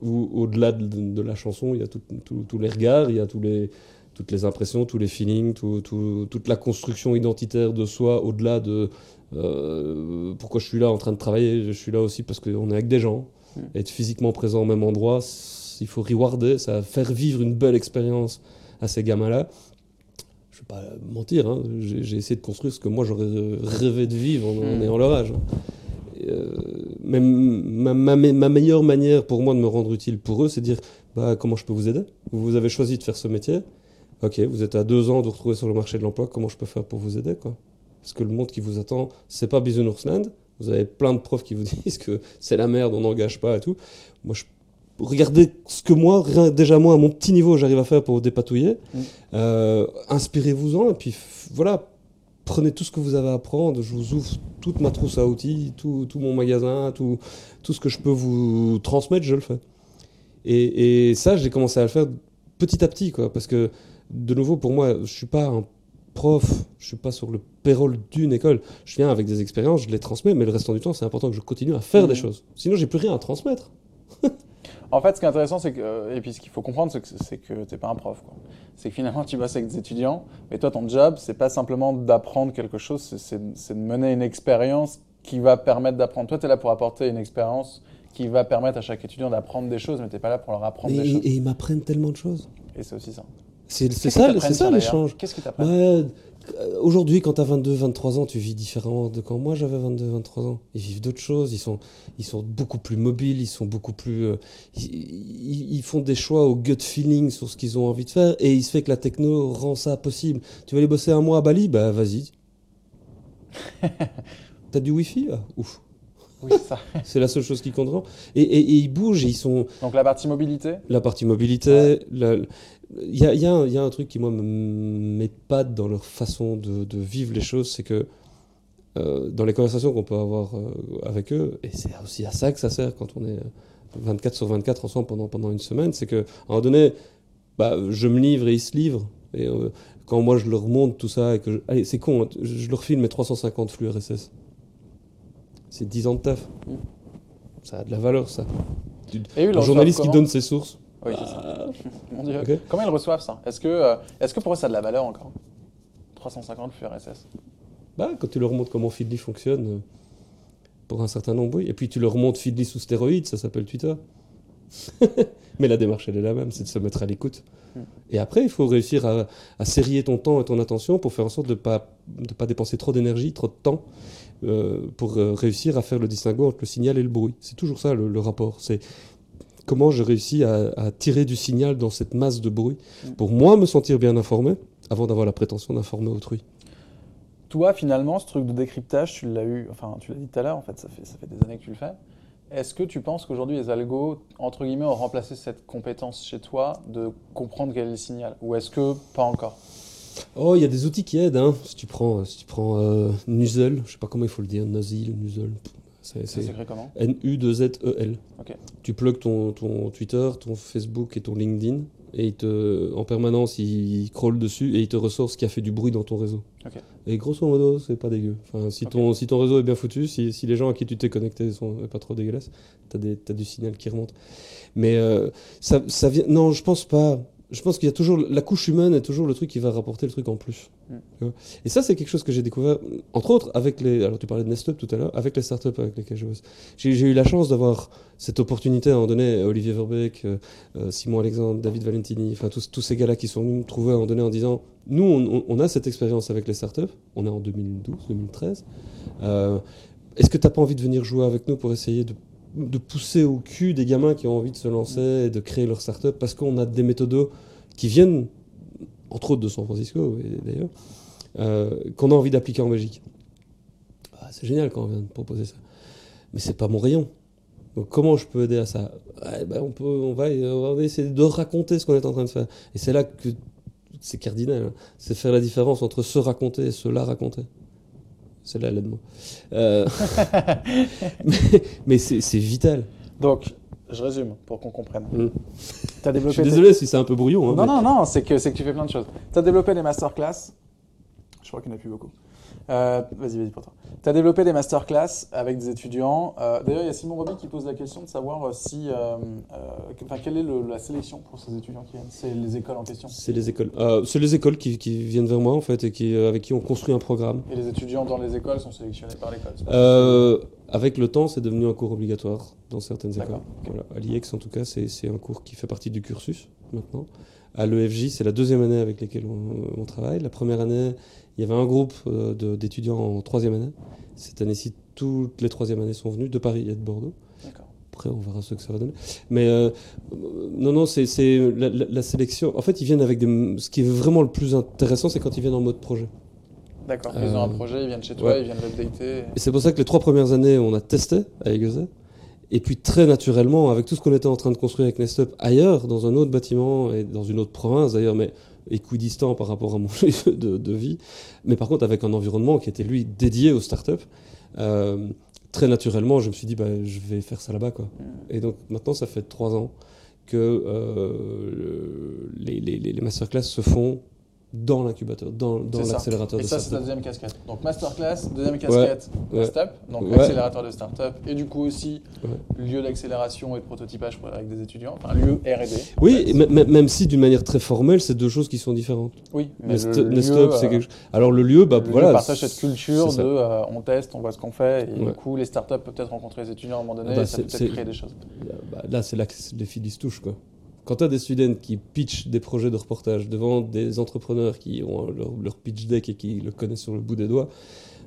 où, au-delà de, de, la chanson, il y a tous les regards, il y a tous les, toutes les impressions, tous les feelings, tout, tout, toute la construction identitaire de soi au-delà de euh, pourquoi je suis là en train de travailler. Je suis là aussi parce qu'on est avec des gens. Mmh. Être physiquement présent au même endroit, il faut rewarder, ça va faire vivre une belle expérience à ces gamins-là. Je ne vais pas mentir, hein, j'ai essayé de construire ce que moi j'aurais rêvé de vivre en, en ayant leur âge. Euh, même ma, ma, ma, meilleure manière pour moi de me rendre utile pour eux, c'est de dire bah, comment je peux vous aider? Vous avez choisi de faire ce métier. Ok, vous êtes à deux ans de vous retrouver sur le marché de l'emploi, comment je peux faire pour vous aider quoi? Parce que le monde qui vous attend, c'est pas Bisounours Vous avez plein de profs qui vous disent que c'est la merde, on n'engage pas et tout. Moi, je regardez ce que moi, déjà moi, à mon petit niveau, j'arrive à faire pour vous dépatouiller. Mmh. Euh, Inspirez-vous-en et puis voilà, prenez tout ce que vous avez à apprendre. Je vous ouvre toute ma trousse à outils, tout, tout mon magasin, tout, tout, ce que je peux vous transmettre, je le fais. Et, et ça, j'ai commencé à le faire petit à petit, quoi, parce que de nouveau, pour moi, je suis pas un prof, je suis pas sur le payroll d'une école. Je viens avec des expériences, je les transmets, mais le restant du temps, c'est important que je continue à faire mmh. des choses. Sinon, j'ai plus rien à transmettre. En fait, ce qui est intéressant, c'est que, et puis ce qu'il faut comprendre, c'est que, tu n'es pas un prof. C'est que finalement, tu bosses avec des étudiants, mais toi, ton job, c'est pas simplement d'apprendre quelque chose, c'est de mener une expérience qui va permettre d'apprendre. Toi, tu es là pour apporter une expérience qui va permettre à chaque étudiant d'apprendre des choses, mais tu n'es pas là pour leur apprendre et, des choses. Et ils m'apprennent tellement de choses. Et c'est aussi ça. C'est ça, ça l'échange. Qu'est-ce apprends ouais, Aujourd'hui, quand tu as 22, 23 ans, tu vis différemment de quand moi j'avais 22, 23 ans. Ils vivent d'autres choses, ils sont, ils sont beaucoup plus mobiles, ils sont beaucoup plus. Euh, ils, ils, font des choix au gut feeling sur ce qu'ils ont envie de faire et il se fait que la techno rend ça possible. Tu veux aller bosser un mois à Bali? Bah vas-y. T'as du wifi ah, Ouf. Oui, c'est la seule chose qui compte. Et, et, et, ils bougent, ils sont. Donc la partie mobilité? La partie mobilité. Ouais. La, il y a, y, a y a, un truc qui, moi, m'épate dans leur façon de, de, vivre les choses, c'est que euh, dans les conversations qu'on peut avoir euh, avec eux, et c'est aussi à ça que ça sert quand on est 24 sur 24 ensemble pendant, pendant une semaine, c'est qu'à un moment donné, bah, je me livre et ils se livrent. Et euh, quand moi je leur montre tout ça, et que je... allez, c'est con, hein, je leur filme mes 350 flux RSS. C'est 10 ans de taf. Ça a de la valeur, ça. Un journaliste qui donne ses sources. Oui, c'est ça. Mon Dieu. Okay. Comment ils reçoivent ça? Est-ce que, euh, est que pour eux ça a de la valeur encore? 350 flux RSS bah, Quand tu leur montres comment Feedly fonctionne, euh, pour un certain nombre, oui. Et puis tu leur montres Feedly sous stéroïdes, ça s'appelle Twitter. Mais la démarche, elle est la même, c'est de se mettre à l'écoute. Mm. Et après, il faut réussir à, à, serrer ton temps et ton attention pour faire en sorte de ne pas, de pas dépenser trop d'énergie, trop de temps, euh, pour euh, réussir à faire le distinguo entre le signal et le bruit. C'est toujours ça le, le rapport. C'est comment je réussis à, à, tirer du signal dans cette masse de bruit pour moi me sentir bien informé avant d'avoir la prétention d'informer autrui. Toi, finalement, ce truc de décryptage, tu l'as eu, enfin, tu l'as dit tout à l'heure, en fait, ça fait, ça fait des années que tu le fais. Est-ce que tu penses qu'aujourd'hui, les algos, entre guillemets, ont remplacé cette compétence chez toi de comprendre quel est le signal? Ou est-ce que pas encore? Oh, il y a des outils qui aident. Hein. Si tu prends, si tu prends euh, Nuzzle, je sais pas comment il faut le dire, Nuzzle, Nuzzle, c'est écrit comment N-U-2-Z-E-L. Okay. Tu plugs ton, ton, Twitter, ton Facebook et ton LinkedIn et il te, en permanence, il, il crawl dessus et il te ressort ce qui a fait du bruit dans ton réseau. Okay. Et grosso modo, c'est pas dégueu. Enfin, si, ton, okay. si ton réseau est bien foutu, si, si les gens à qui tu t'es connecté sont pas trop dégueulasses, t'as as du signal qui remonte. Mais euh, ça, ça vient. Non, je pense pas je pense qu'il y a toujours la couche humaine est toujours le truc qui va rapporter le truc en plus. Mm. Et ça, c'est quelque chose que j'ai découvert, entre autres, avec les. Alors, tu parlais de Nestup tout à l'heure, avec les startups avec lesquelles je bosse. J'ai eu la chance d'avoir cette opportunité à un moment donné, Olivier Verbeek, euh, Simon Alexandre, David Valentini, enfin, tous, tous ces gars-là qui sont venus me trouver à un moment donné en disant Nous, on, on a cette expérience avec les startups, on est en 2012, 2013. Euh, Est-ce que tu n'as pas envie de venir jouer avec nous pour essayer de de pousser au cul des gamins qui ont envie de se lancer et de créer leur start-up parce qu'on a des méthodos qui viennent, entre autres de San Francisco d'ailleurs, euh, qu'on a envie d'appliquer en Belgique. Ah, c'est génial quand on vient de proposer ça. Mais c'est pas mon rayon. Comment je peux aider à ça? Ben, on, peut, on va essayer de raconter ce qu'on est en train de faire. Et c'est là que c'est cardinal. hein. C'est faire la différence entre se raconter et se la raconter. C'est là l'aide-moi. Euh, mais mais c'est vital. Donc, je résume pour qu'on comprenne. Mm. Tu as Je développé. suis désolé si c'est un peu brouillon. hein, Non, mais- non, non, c'est que, c'est que tu fais plein de choses. Tu as développé des masterclass. Je crois qu'il n'y en a plus beaucoup. Euh, vas-y, vas-y pour toi. Tu as développé des masterclass avec des étudiants. Euh, D'ailleurs, il y a Simon Roby qui pose la question de savoir euh, si. euh, quelle est le- la sélection pour ces étudiants qui viennent? C'est les écoles en question. C'est les écoles. C'est les écoles qui, qui viennent vers moi en fait et qui, avec qui on construit un programme. Et les étudiants dans les écoles sont sélectionnés par l'école. avec le temps, c'est devenu un cours obligatoire dans certaines écoles. Voilà. À l'IEX, en tout cas, c'est un cours qui fait partie du cursus maintenant. À l'EFJ, c'est la deuxième année avec laquelle on, on travaille. La première année, il y avait un groupe euh, d'étudiants en troisième année. Cette année-ci, toutes les troisième années sont venus de Paris et de Bordeaux. Après, on verra ce que ça va donner. Mais euh, non, non, c'est la, la- la sélection. En fait, ils viennent avec des. Ce qui est vraiment le plus intéressant, c'est quand ils viennent en mode projet. D'accord. Ils ont un Euh, projet, ils viennent chez toi, ouais. ils viennent l'updater. Et c'est pour ça que les trois premières années, on a testé avec Gazet. Et puis très naturellement, avec tout ce qu'on était en train de construire avec Nestup ailleurs, dans un autre bâtiment et dans une autre province d'ailleurs, mais équidistant par rapport à mon lieu de, de vie, mais par contre avec un environnement qui était lui dédié aux startups, euh, très naturellement, je me suis dit, bah, je vais faire ça là-bas. quoi. Et donc maintenant, ça fait trois ans que euh, le- les, les, les masterclass se font dans l'incubateur, dans, dans C'est ça. l'accélérateur Et de ça, c'est la startup. deuxième casquette. Donc, masterclass, deuxième casquette, ouais. Donc Ouais. accélérateur de start-up, et du coup aussi Ouais. lieu d'accélération et de prototypage avec des étudiants, enfin lieu R&D. Oui, et même si d'une manière très formelle, c'est deux choses qui sont différentes. oui, mais le c'est euh, quelque chose. Alors le lieu, bah le voilà. partage c'est- cette culture de euh, on teste, on voit ce qu'on fait, et du coup les startups peuvent peut-être rencontrer les étudiants à un moment donné, Ah bah, et ça peut peut-être créer des choses. Bah, là, c'est là que les filles se touchent, quoi. Quand tu as des students qui pitchent des projets de reportage devant des entrepreneurs qui ont leur, leur pitch deck et qui le connaissent sur le bout des doigts,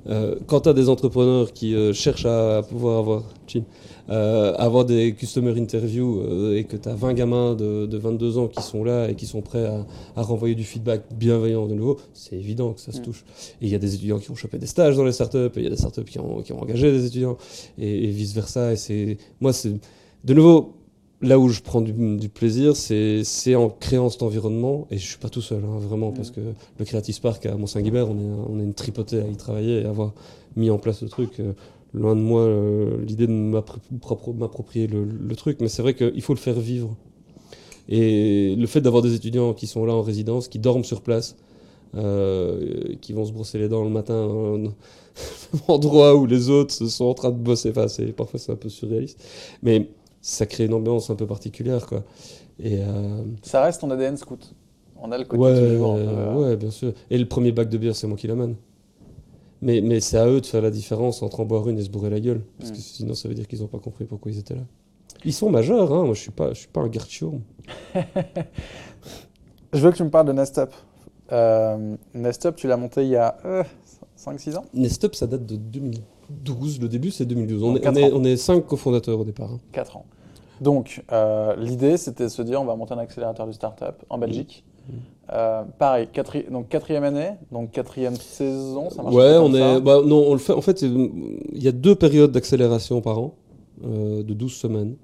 euh, quand tu as des entrepreneurs qui euh, cherchent à pouvoir avoir, Chin, euh, avoir des customer interviews et que tu as 20 gamins de, de 22 ans qui sont là et qui sont prêts à, à renvoyer du feedback bienveillant de nouveau, c'est évident que ça se Mm. touche. Et il y a des étudiants qui ont chopé des stages dans les startups, et il y a des startups qui ont, qui ont engagé des étudiants, et, et vice-versa. Et c'est, moi, c'est, de nouveau, là où je prends du, du plaisir, c'est, en créant cet environnement, et je suis pas tout seul, hein, vraiment, parce que le Creative Spark à Mont-Saint-Guibert, on est, on est une tripotée à y travailler et avoir mis en place le truc. euh, loin de moi euh, l'idée de m'approprier le, le truc, mais c'est vrai qu'il faut le faire vivre. Et le fait d'avoir des étudiants qui sont là en résidence, qui dorment sur place, euh, qui vont se brosser les dents le matin un endroit où les autres sont en train de bosser, enfin, parfois c'est un peu surréaliste, mais ça crée une ambiance un peu particulière. Quoi. Et, euh, Ça reste ton ADN scout. On a le côté ouais, peu, euh, ouais, bien sûr. Et le premier bac de bière, c'est moi qui l'amène. Mais, mais c'est à eux de faire la différence entre en boire une et se bourrer la gueule. Parce Mm. que sinon, ça veut dire qu'ils n'ont pas compris pourquoi ils étaient là. Ils sont majeurs, hein. Moi, je suis pas, je suis pas un garchiour. Je veux que tu me parles de Nestup. Euh, Nestup, tu l'as monté il y a 5-6 ans? Nestup, ça date de 2012. Le début, c'est 2012. On est, on, quatre est, ans. on est cinq cofondateurs au départ. hein. 4 ans. Donc, euh, l'idée, c'était de se dire, on va monter un accélérateur de start-up en Belgique. Mhm. Euh, pareil, quatri- donc quatrième année, donc quatrième saison, ça marche Ouais, comme on ça. est. Bah, non, on le fait. En fait, il y a deux périodes d'accélération par an, euh, de 12 semaines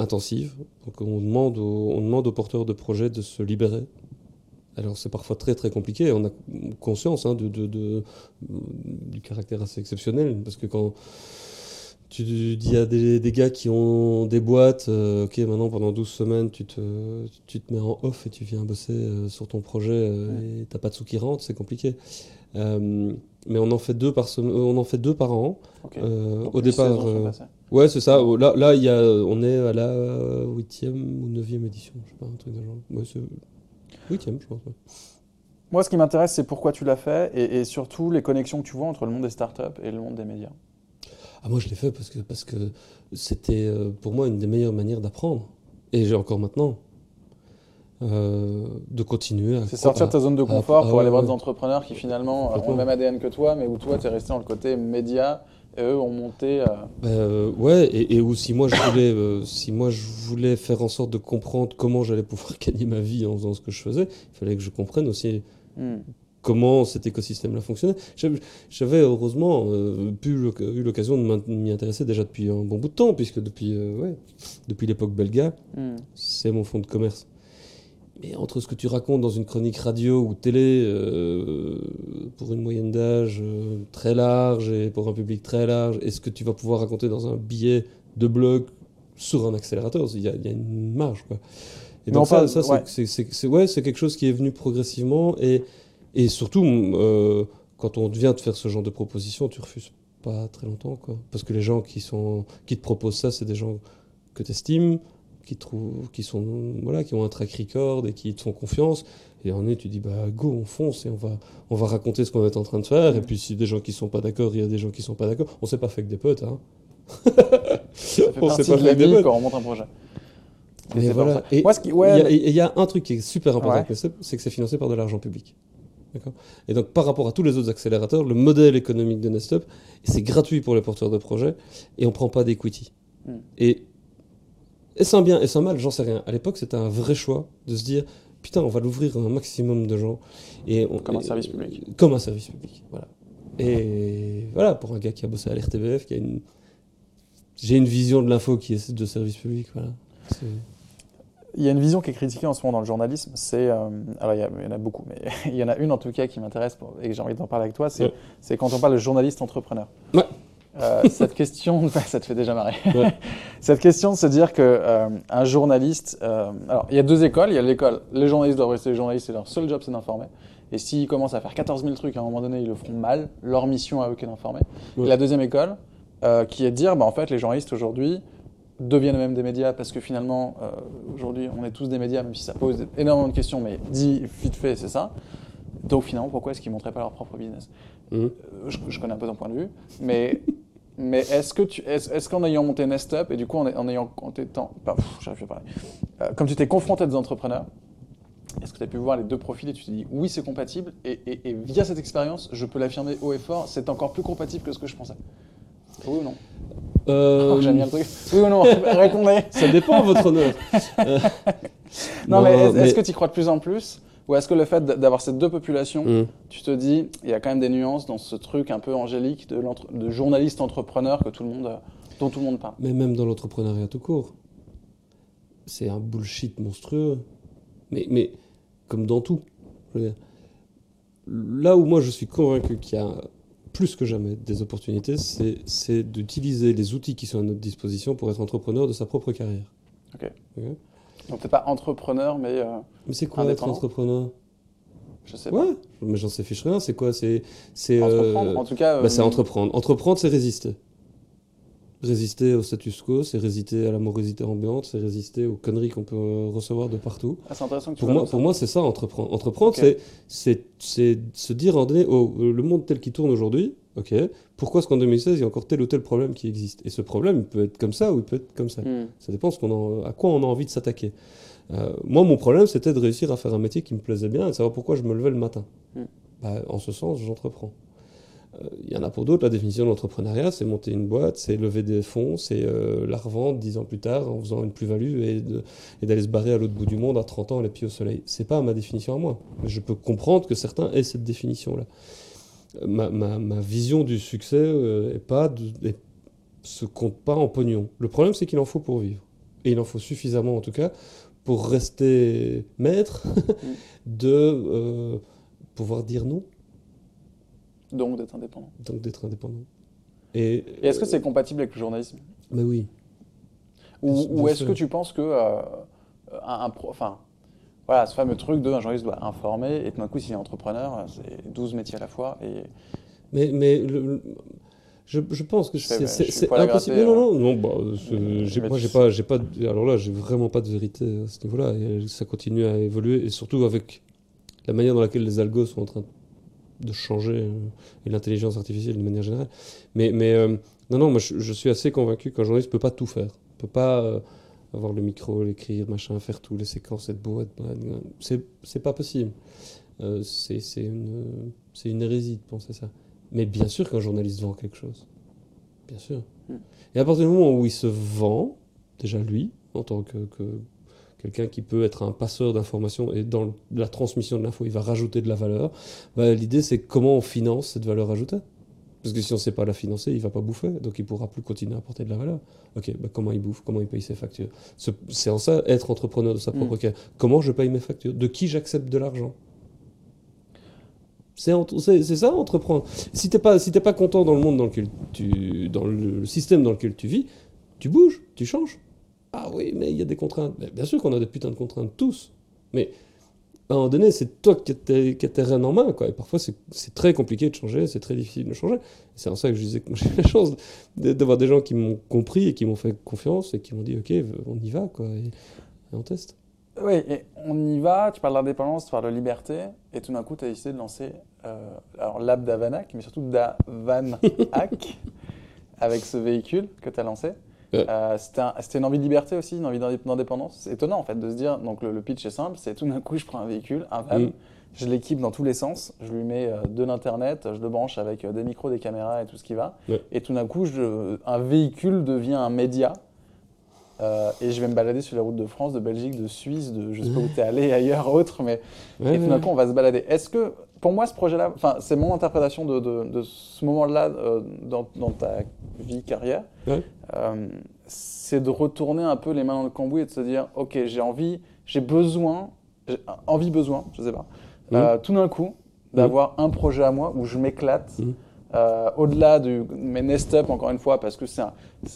intensives. Donc, on demande, aux, on demande aux porteurs de projets de se libérer. Alors, c'est parfois très très compliqué. On a conscience hein, de, de- de- du caractère assez exceptionnel. Parce que quand tu dis à des, des gars qui ont des boîtes, euh, ok, maintenant pendant 12 semaines, tu te, tu te mets en off et tu viens bosser euh, sur ton projet euh, et t'as pas de sous qui rentrent, c'est compliqué. Euh, mais on en fait deux par on en fait deux par an. Au départ, ouais, c'est ça. Là, là, y a, on est à la huitième ou neuvième édition, je sais pas, un truc de genre. Ouais, c'est huitième, je pense. ouais. Moi, ce qui m'intéresse, c'est pourquoi tu l'as fait et, et surtout les connexions que tu vois entre le monde des startups et le monde des médias. Ah, moi, je l'ai fait parce que parce que c'était euh, pour moi une des meilleures manières d'apprendre. Et j'ai encore maintenant euh, de continuer à. C'est sortir de ta zone de confort ah, pour aller voir ouais. des entrepreneurs qui finalement ont le même ADN que toi, mais où toi, tu es resté dans le côté média et eux ont monté. euh, euh, ouais, et, et où si moi, je voulais, si moi je voulais faire en sorte de comprendre comment j'allais pouvoir gagner ma vie en faisant ce que je faisais, il fallait que je comprenne aussi hmm. Comment cet écosystème-là fonctionnait. J'avais- J'avais heureusement euh, pu eu l'occasion de m'y intéresser déjà depuis un bon bout de temps, puisque depuis, euh, ouais, depuis l'époque belga, Hmm. c'est mon fonds de commerce. Mais entre ce que tu racontes dans une chronique radio ou télé, euh, pour une moyenne d'âge euh, très large et pour un public très large, et ce que tu vas pouvoir raconter dans un billet de blog sur un accélérateur, il y a, il y a une marge. Quoi. Et donc on ça, ouais. ouais, c'est quelque chose qui est venu progressivement, et, et surtout, euh, quand on vient de faire ce genre de proposition, tu refuses pas très longtemps. Quoi. Parce que les gens qui, sont, qui te proposent ça, c'est des gens que tu estimes, qui trouvent, qui sont, voilà, qui ont un track record et qui te font confiance. Et en est, tu dis, bah, go, on fonce et on va, on va raconter ce qu'on est en train de faire. Et puis, si des gens qui sont pas d'accord, il y a des gens qui sont pas d'accord. On s'est pas fait que des potes, hein. Ça fait On partie s'est pas de la vie potes. quand on monte un projet. Et voilà. Et il ouais, y mais- y, a un truc qui est super important Ouais. c'est que c'est financé par de l'argent public. Et donc, par rapport à tous les autres accélérateurs, le modèle économique de Nestup, c'est gratuit pour les porteurs de projets et on prend pas d'equity. Hmm. Et, c'est un bien et c'est un mal, j'en sais rien. À l'époque, c'était un vrai choix de se dire putain, on va l'ouvrir à un maximum de gens. Et on- Comme un service public. Comme un service public, voilà. Et voilà, pour un gars qui a bossé à l'RTBF, qui a une. J'ai une vision de l'info qui est de service public, voilà. Il y a une vision qui est critiquée en ce moment dans le journalisme. C'est, euh, alors il y, a- il y en a beaucoup, mais il y en a une en tout cas qui m'intéresse et que j'ai envie d'en parler avec toi. C'est, Ouais. quand on parle de journaliste entrepreneur. Ouais. Euh, cette question, ça te fait déjà marrer. Ouais. cette question de se dire que euh, un journaliste, euh, alors il y a deux écoles. Il y a l'école, les journalistes doivent rester journalistes, et leur seul job c'est d'informer. Et s'ils commencent à faire 14 000 trucs à un moment donné, ils le feront mal. Leur mission à eux est d'informer. Ouais. Et la deuxième école, qui est de dire, bah, en fait, les journalistes aujourd'hui deviennent même des médias parce que finalement, euh, aujourd'hui, on est tous des médias, même si ça pose énormément de questions, mais dit vite fait, c'est ça. Donc finalement, pourquoi est-ce qu'ils ne montraient pas leur propre business Mhm. Euh, je, je connais un peu ton point de vue, mais, mais est-ce que tu, est-ce, est-ce qu'en ayant monté Nestup et du coup en, en ayant, en t'étant, bah, pff, j'arrive plus à parler, Euh, comme tu t'es confronté à des entrepreneurs, est-ce que tu as pu voir les deux profils et tu t'es dit oui c'est compatible et, et- et via cette expérience, je peux l'affirmer haut et fort, c'est encore plus compatible que ce que je pensais? Oui ou non? Euh, Oh, J'aime bien le truc. Oui ou non? Répondez. Ça dépend, votre honneur. Euh, Non, mais est- est-ce mais- que tu crois de plus en plus? Ou est-ce que le fait d'avoir ces deux populations, Hum. tu te dis, il y a quand même des nuances dans ce truc un peu angélique de, l'entre- de journaliste entrepreneur que tout le monde, dont tout le monde parle? Mais même dans l'entrepreneuriat tout court, c'est un bullshit monstrueux. Mais, mais comme dans tout. Là où moi je suis convaincu qu'il y a plus que jamais des opportunités, c'est d'utiliser les outils qui sont à notre disposition pour être entrepreneur de sa propre carrière. Ok. Ok Donc peut-être pas entrepreneur, mais euh, Mais c'est quoi être entrepreneur? Je sais pas. Ouais, mais j'en sais fiche rien. C'est quoi? C'est c'est Entreprendre, euh, en tout cas. Bah, c'est euh, entreprendre. Entreprendre, c'est résister. Résister au status quo, c'est résister à la morosité ambiante, c'est résister aux conneries qu'on peut recevoir de partout. ah, c'est intéressant que tu Pour moi, pour c'est ça, entreprendre. Entreprendre, c'est- se dire, moment donné, oh, le monde tel qu'il tourne aujourd'hui, ok, pourquoi est-ce qu'en 2016, il y a encore tel ou tel problème qui existe? Et ce problème, il peut être comme ça ou il peut être comme ça. Hmm. Ça dépend ce en- à quoi on a envie de s'attaquer. Euh, moi, mon problème, c'était de réussir à faire un métier qui me plaisait bien et de savoir pourquoi je me levais le matin. Mm. Bah, en ce sens, j'entreprends. Euh, Il y en a pour d'autres, la définition de l'entrepreneuriat, c'est monter une boîte, c'est lever des fonds, c'est euh, la revendre dix ans plus tard en faisant une plus-value et d'aller se barrer à l'autre bout du monde à 30 ans, les pieds au soleil. C'est pas ma définition à moi. Mais je peux comprendre que certains aient cette définition-là. Euh, Ma, vision du succès euh, est pas se compte pas en pognon. Le problème, c'est qu'il en faut pour vivre. Et il en faut suffisamment, en tout cas, pour rester maître de pouvoir dire non, Donc d'être indépendant. donc d'être indépendant. Et, Et est-ce que c'est compatible avec le journalisme? Mais oui. Ou, est-ce que tu penses que euh, un, enfin, voilà, ce fameux truc de un journaliste doit informer et tout d'un coup s'il est entrepreneur, c'est 12 métiers à la fois et Mais, mais le- le- je, je pense que c'est impossible. gratter, non, non, non, bah, euh, moi, j'ai pas, j'ai pas. alors là, j'ai vraiment pas de vérité à ce niveau-là. Et ça continue à évoluer, et surtout avec la manière dans laquelle les algos sont en train de changer euh, et l'intelligence artificielle de manière générale. Mais, mais euh, non, non, moi, je, je suis assez convaincu qu'un journaliste peut pas tout faire. peut pas euh, avoir le micro, l'écrire, machin, faire tout, les séquences, être beau, être. C'est, pas possible. C'est, une, c'est une hérésie de penser ça. Mais bien sûr qu'un journaliste vend quelque chose. Bien sûr. Mm. Et à partir du moment où il se vend, déjà lui, en tant que, que quelqu'un qui peut être un passeur d'informations et dans la transmission de l'info, il va rajouter de la valeur, bah, l'idée c'est comment on finance cette valeur ajoutée. Parce que si on ne sait pas la financer, il ne va pas bouffer, donc il ne pourra plus continuer à apporter de la valeur. Ok, bah comment il bouffe, comment il paye ses factures? Ce- C'est en ça être entrepreneur de sa Mm. propre carrière. Comment je paye mes factures? De qui j'accepte de l'argent? C'est ça, entreprendre. Si t'es pas, si pas content dans le monde dans lequel tu, dans le système dans lequel tu vis, tu bouges, tu changes. Ah oui, mais il y a des contraintes. Bien sûr qu'on a des putains de contraintes tous. Mais à un moment donné, c'est toi qui as tes, tes rênes en main, quoi. Et parfois, c'est très compliqué de changer, c'est très difficile de changer. C'est en ça que je disais que j'ai eu la chance d'avoir des gens qui m'ont compris et qui m'ont fait confiance et qui m'ont dit, ok, on y va, quoi. Et, et on teste. Oui, et on y va, tu parles d'indépendance, tu parles de liberté, et tout d'un coup, tu as décidé de lancer euh, alors l'app d'Avanac, mais surtout d'Avanac, avec ce véhicule que tu as lancé. Ouais. Euh, C'était un- c'était une envie de liberté aussi, une envie d'indép- d'indépendance. C'est étonnant en fait de se dire, donc le, le pitch est simple, c'est tout d'un coup, je prends un véhicule, un van, Mm. je l'équipe dans tous les sens, je lui mets euh, de l'internet, je le branche avec euh, des micros, des caméras et tout ce qui va, Ouais. et tout d'un coup, je- un véhicule devient un média. Euh, et je vais me balader sur les routes de France, de Belgique, de Suisse, de je sais pas où t'es allé ailleurs, autre, mais Ouais, et tout d'un coup on va se balader. Est-ce que, pour moi, ce projet-là, enfin, c'est mon interprétation de, de- de ce moment-là euh, dans, dans ta vie, carrière, Ouais. euh, c'est de retourner un peu les mains dans le cambouis et de se dire, ok, j'ai envie, j'ai besoin, envie, besoin, je sais pas, Mhm. euh, tout d'un coup, d'avoir un projet à moi où je m'éclate. Euh, au-delà de mes Nest Up, encore une fois, parce que c'est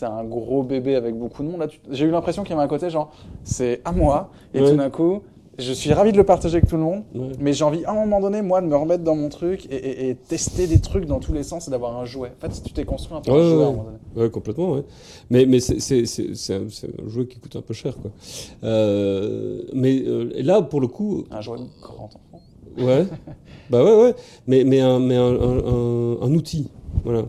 un, gros bébé avec beaucoup de monde. J'ai eu l'impression qu'il y avait un côté genre, c'est à moi, et Ouais. tout d'un coup, je suis ravi de le partager avec tout le monde, ouais. mais j'ai envie à un moment donné, moi, de me remettre dans mon truc et, et- et tester des trucs dans tous les sens et d'avoir un jouet. En fait, si tu t'es construit un peu Ouais, un jouet à un moment donné. Ouais, complètement, ouais. Mais, mais c'est, un, jeu qui coûte un peu cher, quoi. Euh, mais euh, là, pour le coup, Un jouet grand enfant. ouais, bah ouais, ouais. Mais, mais, un, mais outil, voilà.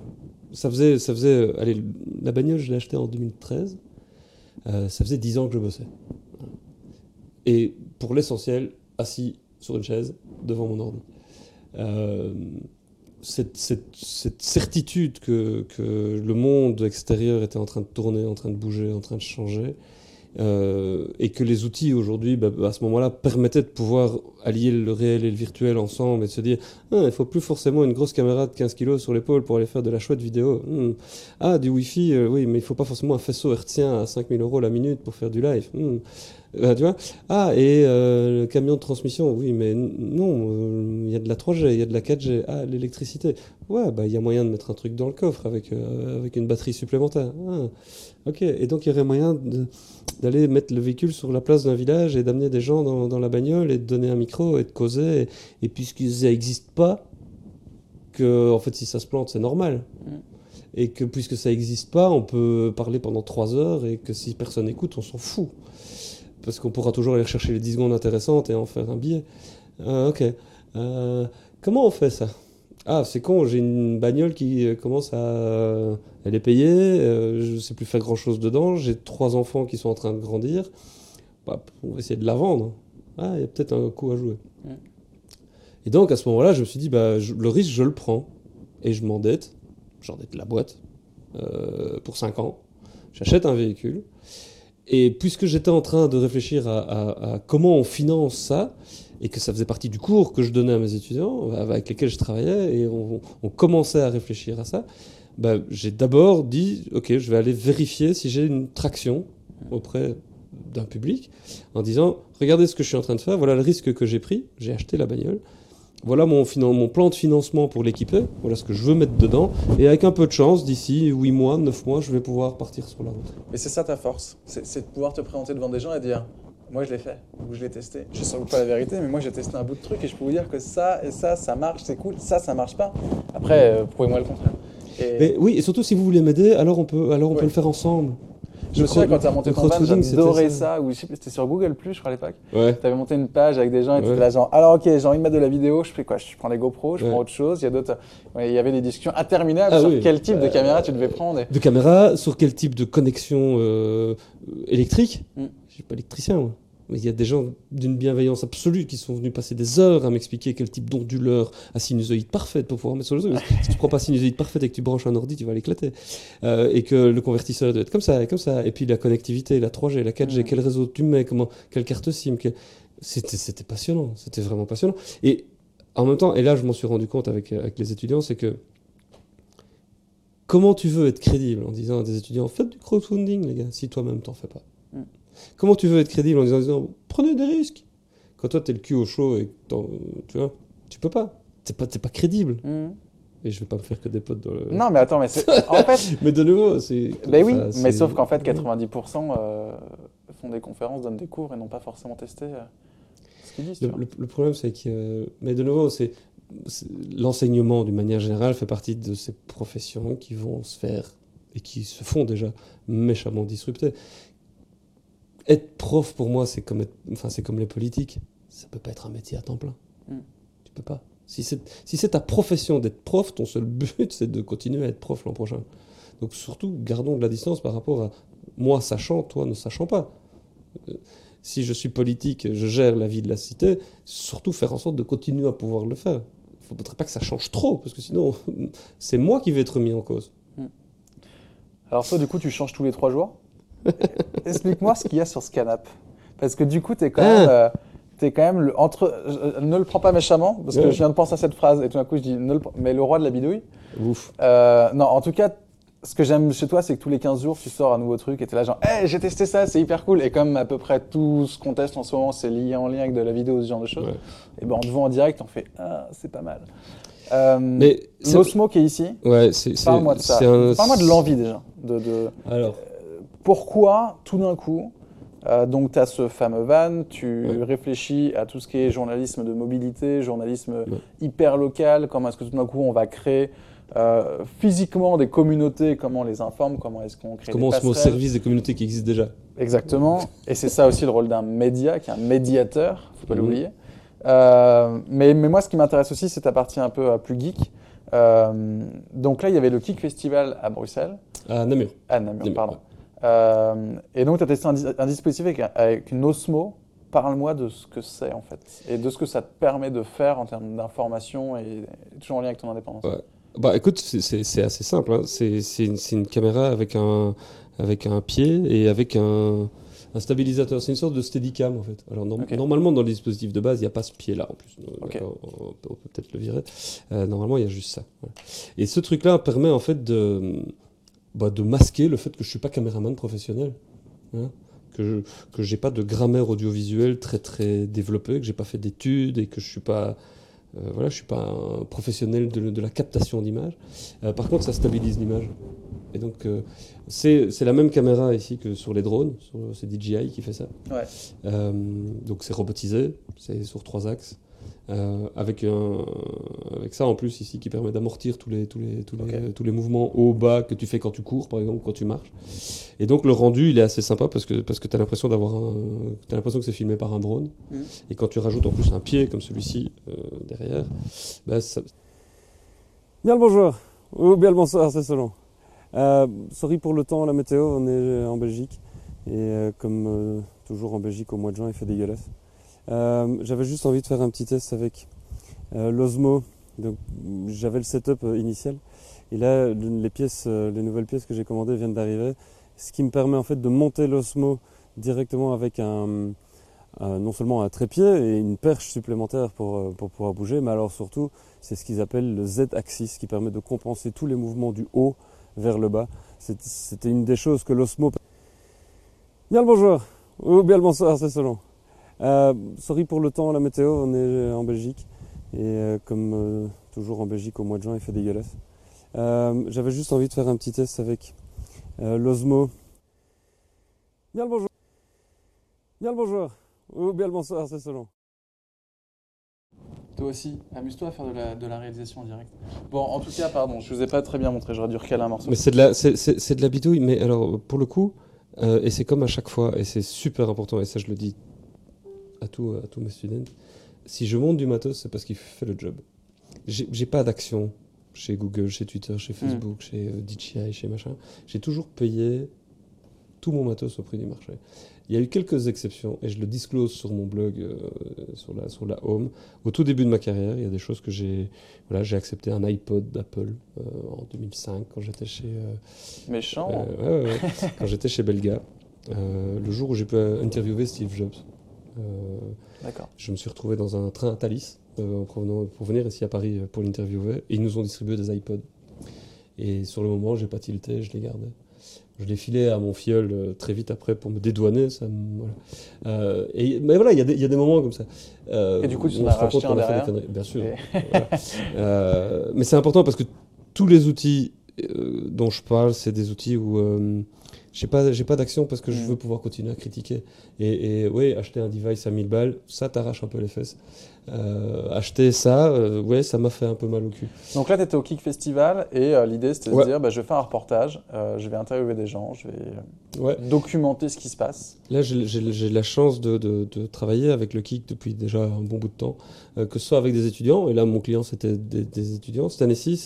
Ça faisait, ça faisait, allez, la bagnole, je l'ai achetée en 2013. Euh, ça faisait 10 ans que je bossais. Et pour l'essentiel, assis sur une chaise devant mon ordi. Euh, cette, certitude que, le monde extérieur était en train de tourner, en train de bouger, en train de changer, euh, et que les outils aujourd'hui, bah, à ce moment-là, permettaient de pouvoir allier le réel et le virtuel ensemble et de se dire ah, il faut plus forcément une grosse caméra de 15 kg sur l'épaule pour aller faire de la chouette vidéo. Hmm. Ah, du Wi-Fi, euh, oui, mais il faut pas forcément un faisceau hertzien à 5000 euros la minute pour faire du live. Hmm. Euh, tu vois Ah, et euh, le camion de transmission, oui, mais non, euh, il y a de la 3G, il y a de la 4G. Ah, l'électricité. Ouais, bah il y a moyen de mettre un truc dans le coffre avec, euh, avec une batterie supplémentaire. Ah, ok, et donc il y aurait moyen d'aller mettre le véhicule sur la place d'un village et d'amener des gens dans, dans la bagnole et de donner un micro et de causer. Et, et puisque ça n'existe pas, que en fait si ça se plante, c'est normal. Mm. Et que puisque ça n'existe pas, on peut parler pendant trois heures et que si personne écoute, on s'en fout. Parce qu'on pourra toujours aller chercher les 10 secondes intéressantes et en faire un billet. Ah, ok. Euh, comment on fait ça? Ah, c'est con, j'ai une bagnole qui euh, commence à. Elle est payée, euh, je ne sais plus faire grand chose dedans, j'ai trois enfants qui sont en train de grandir. Bah, on va essayer de la vendre. Ah, il y a peut-être un coup à jouer. Et donc à ce moment-là, je me suis dit, bah, je- le risque, je le prends. Et je m'endette. J'endette la boîte euh, pour 5 ans. J'achète un véhicule. Et puisque j'étais en train de réfléchir à, comment on finance ça, et que ça faisait partie du cours que je donnais à mes étudiants, avec lesquels je travaillais, et on, on commençait à réfléchir à ça, bah, j'ai d'abord dit, OK, je vais aller vérifier si j'ai une traction auprès d'un public, en disant, regardez ce que je suis en train de faire, voilà le risque que j'ai pris, j'ai acheté la bagnole, voilà mon, plan de financement pour l'équiper, voilà ce que je veux mettre dedans, et avec un peu de chance, d'ici 8 mois, 9 mois, je vais pouvoir partir sur la route. Mais c'est ça ta force, c'est de pouvoir te présenter devant des gens et dire moi je l'ai fait ou je l'ai testé. Je sais sans doute pas la vérité, mais moi j'ai testé un bout de truc et je peux vous dire que ça et ça, ça marche, c'est cool, ça, ça marche pas. Après, euh, prouvez-moi le contraire. Et Mais oui, et surtout si vous voulez m'aider, alors on peut, alors on Ouais. peut le faire ensemble. Je me souviens quand tu as monté ton c'était j'adorais ça. ou c'était sur Google Plus, je crois à l'époque. Ouais. Tu avais monté une page avec des gens et tu étais là genre alors ok, j'ai envie de mettre de la vidéo, je fais quoi? Je prends les GoPro, je prends autre chose, il y a d'autres. il y avait des discussions interminables Ah sur oui. quel type de Euh, caméra tu devais prendre. et- De caméra, sur quel type de connexion euh, électrique? Mm. Je suis pas électricien, moi. Il y a des gens d'une bienveillance absolue qui sont venus passer des heures à m'expliquer quel type d'onduleur à sinusoïde parfaite pour pouvoir mettre sur le réseau. si tu prends pas sinusoïde parfaite et que tu branches un ordi, tu vas l'éclater. Euh, et que le convertisseur doit être comme ça, et comme ça. Et puis la connectivité, la 3G, la 4G, Mm. quel réseau tu mets, comment, quelle carte SIM. quel- C'était, passionnant. C'était vraiment passionnant. Et en même temps, et là je m'en suis rendu compte avec, avec les étudiants, c'est que comment tu veux être crédible en disant à des étudiants faites du crowdfunding, les gars, si toi-même t'en fais pas Mm. Comment tu veux être crédible en disant, en disant, prenez des risques Quand toi t'es le cul au chaud et tu vois, tu peux pas. T'es pas, pas crédible. Mhm. Et je vais pas me faire que des potes dans le. Non, mais attends, mais c'est. En fait. Mais de nouveau, c'est. Ben oui, mais sauf qu'en fait, 90% euh, font des conférences, donnent des cours et n'ont pas forcément testé euh, ce qu'ils disent. Le, vois. le- le problème, c'est que. Mais de nouveau, c'est. c'est- L'enseignement, d'une manière générale, fait partie de ces professions qui vont se faire et qui se font déjà méchamment disrupter. Être prof, pour moi, c'est comme, être- enfin, c'est comme les politiques. Ça peut pas être un métier à temps plein. Mm. Tu peux pas. Si c'est si c'est ta profession d'être prof, ton seul but, c'est de continuer à être prof l'an prochain. Donc surtout, gardons de la distance par rapport à moi sachant, toi ne sachant pas. Euh, Si je suis politique, je gère la vie de la cité, surtout faire en sorte de continuer à pouvoir le faire. Il ne faudrait pas que ça change trop, parce que sinon, c'est moi qui vais être mis en cause. Alors, toi, du coup, tu changes tous les trois jours? Explique-moi ce qu'il y a sur ce canapé. Parce que du coup, tu es quand Ah. même. euh, quand même le, entre. je- ne le prends pas méchamment, parce que Ouais. je viens de penser à cette phrase et tout d'un coup je dis ne le, pr- mais le roi de la bidouille. Ouf. Euh, non, en tout cas, ce que j'aime chez toi, c'est que tous les 15 jours, tu sors un nouveau truc et t'es là genre, hey, j'ai testé ça, c'est hyper cool. Et comme à peu près tout ce qu'on teste en ce moment, c'est lié en lien avec de la vidéo, ce genre de choses, Ouais. et ben on te voit en direct, on fait, ah, c'est pas mal. Euh, Mais c'est- L'Osmo qui est ici, Ouais, c'est. c'est- parle-moi de ça. un- Parle-moi de l'envie déjà. De, de- Alors, pourquoi tout d'un coup, euh, donc tu as ce fameux van, tu Ouais. réfléchis à tout ce qui est journalisme de mobilité, journalisme hyper local, comment est-ce que tout d'un coup on va créer euh, physiquement des communautés, comment on les informe, comment est-ce qu'on crée comment on des se met au service des communautés qui existent déjà Exactement, et c'est ça aussi le rôle d'un média, qui est un médiateur, faut pas Mhm. l'oublier. Euh, mais, mais moi ce qui m'intéresse aussi, c'est ta partie un peu plus geek. Donc là, il y avait le Geek Festival à Bruxelles. À Namur. Ah, Namur, Namur, pardon. Et donc, tu as testé un, dis- un dispositif avec, avec une Osmo. Parle-moi de ce que c'est, en fait, et de ce que ça te permet de faire en termes d'information et, et toujours en lien avec ton indépendance. Ouais. Bah écoute, c'est- assez simple. hein. C'est une, caméra avec un, avec un pied et avec un, un stabilisateur. C'est une sorte de steadicam en fait. Alors norm- normalement dans les dispositifs de base, il n'y a pas ce pied-là en plus. Euh, On, on peut peut-être le virer. Euh, normalement, il y a juste ça. Voilà. Et ce truc-là permet en fait de, bah, de masquer le fait que je suis pas caméraman professionnel. hein. que je que j'ai pas de grammaire audiovisuelle très très développée, que j'ai pas fait d'études et que je suis pas euh, voilà, je suis pas un professionnel de, de la captation d'image. Euh, par contre, ça stabilise l'image. Et donc, euh, c'est la même caméra ici que sur les drones. C'est DJI qui fait ça. Ouais. Euh, donc, c'est robotisé. C'est sur trois axes. Euh, avec, un, avec ça en plus ici qui permet d'amortir tous les, tous, les, tous, les, Ok. tous les mouvements haut bas que tu fais quand tu cours par exemple quand tu marches et donc le rendu il est assez sympa parce que, parce que tu as l'impression d'avoir un, t'as l'impression que c'est filmé par un drone Mhm. et quand tu rajoutes en plus un pied comme celui-ci euh, derrière bah, ça, Bien le bonjour, ou bien le bonsoir, c'est selon. Euh, sorry pour le temps, la météo, on est en Belgique. Et euh, comme euh, toujours en Belgique, au mois de juin, il fait dégueulasse. Euh, J'avais juste envie de faire un petit test avec euh, l'Osmo. Donc, J'avais le setup euh, initial. Et là, le- les, pièces, les nouvelles pièces que j'ai commandées viennent d'arriver. Ce qui me permet en fait de monter l'Osmo directement avec un, non seulement un trépied et une perche supplémentaire pour, pour pouvoir bouger, mais alors surtout c'est ce qu'ils appellent le Z-axis qui permet de compenser tous les mouvements du haut vers le bas. C'était une des choses que l'Osmo... Bien le bonjour, ou bien le bonsoir, c'est selon. Euh, sorry pour le temps, la météo, on est en Belgique. Et euh, comme euh, toujours en Belgique, au mois de juin, il fait dégueulasse. Euh, J'avais juste envie de faire un petit test avec euh, l'Osmo. Bien le bonjour. Bien le bonjour, ou bien le bonsoir, c'est selon. Toi aussi, amuse-toi à faire de la, de la réalisation en direct. Bon, en tout cas, pardon, je vous ai pas très bien montré, j'aurais dû recaler un morceau. mais c'est de la c'est, c'est- c'est de la bidouille mais alors pour le coup euh, et c'est comme à chaque fois et c'est super important et ça je le dis tout, à tous mes students si je monte du matos c'est parce qu'il fait le job j'ai, pas d'action chez Google chez Twitter chez Facebook chez euh, DJI chez machin j'ai toujours payé tout mon matos au prix du marché. Il y a eu quelques exceptions, et je le disclose sur mon blog, euh, sur, la, sur la home. Au tout début de ma carrière, il y a des choses que j'ai... Voilà, j'ai accepté un iPod d'Apple euh, en 2005, quand j'étais chez... euh, Méchant. euh, ouais, ouais, ouais. quand j'étais chez Belga. Euh, le jour où j'ai pu interviewer Steve Jobs. Euh, je me suis retrouvé dans un train à Thalys euh, en provenant- pour venir ici à Paris euh, pour l'interviewer. Et ils nous ont distribué des iPods. Et sur le moment, j'ai pas tilté, je les gardais. Je les filais à mon filleul très vite après pour me dédouaner. Ça me- voilà. Euh, et, mais voilà, il y, a des- il y a des moments comme ça. Euh, Et du coup, tu en on as racheté un a fait des derrière. Bien sûr. Et- Voilà. Euh, mais c'est important parce que tous les outils dont je parle, c'est des outils où j'ai pas, j'ai pas d'action parce que je Mm. veux pouvoir continuer à critiquer. Et, et oui, acheter un device à 1000 balles, ça t'arrache un peu les fesses. Euh, acheter ça, euh, ouais, ça m'a fait un peu mal au cul. Donc là, tu étais au Kick Festival et euh, l'idée c'était Ouais. de dire bah, je vais faire un reportage, je vais interviewer des gens, je vais Ouais. documenter ce qui se passe. Là, j'ai la chance de, de- de travailler avec le Kik depuis déjà un bon bout de temps, que ce soit avec des étudiants, et là, mon client, c'était des, des étudiants. Cette année-ci,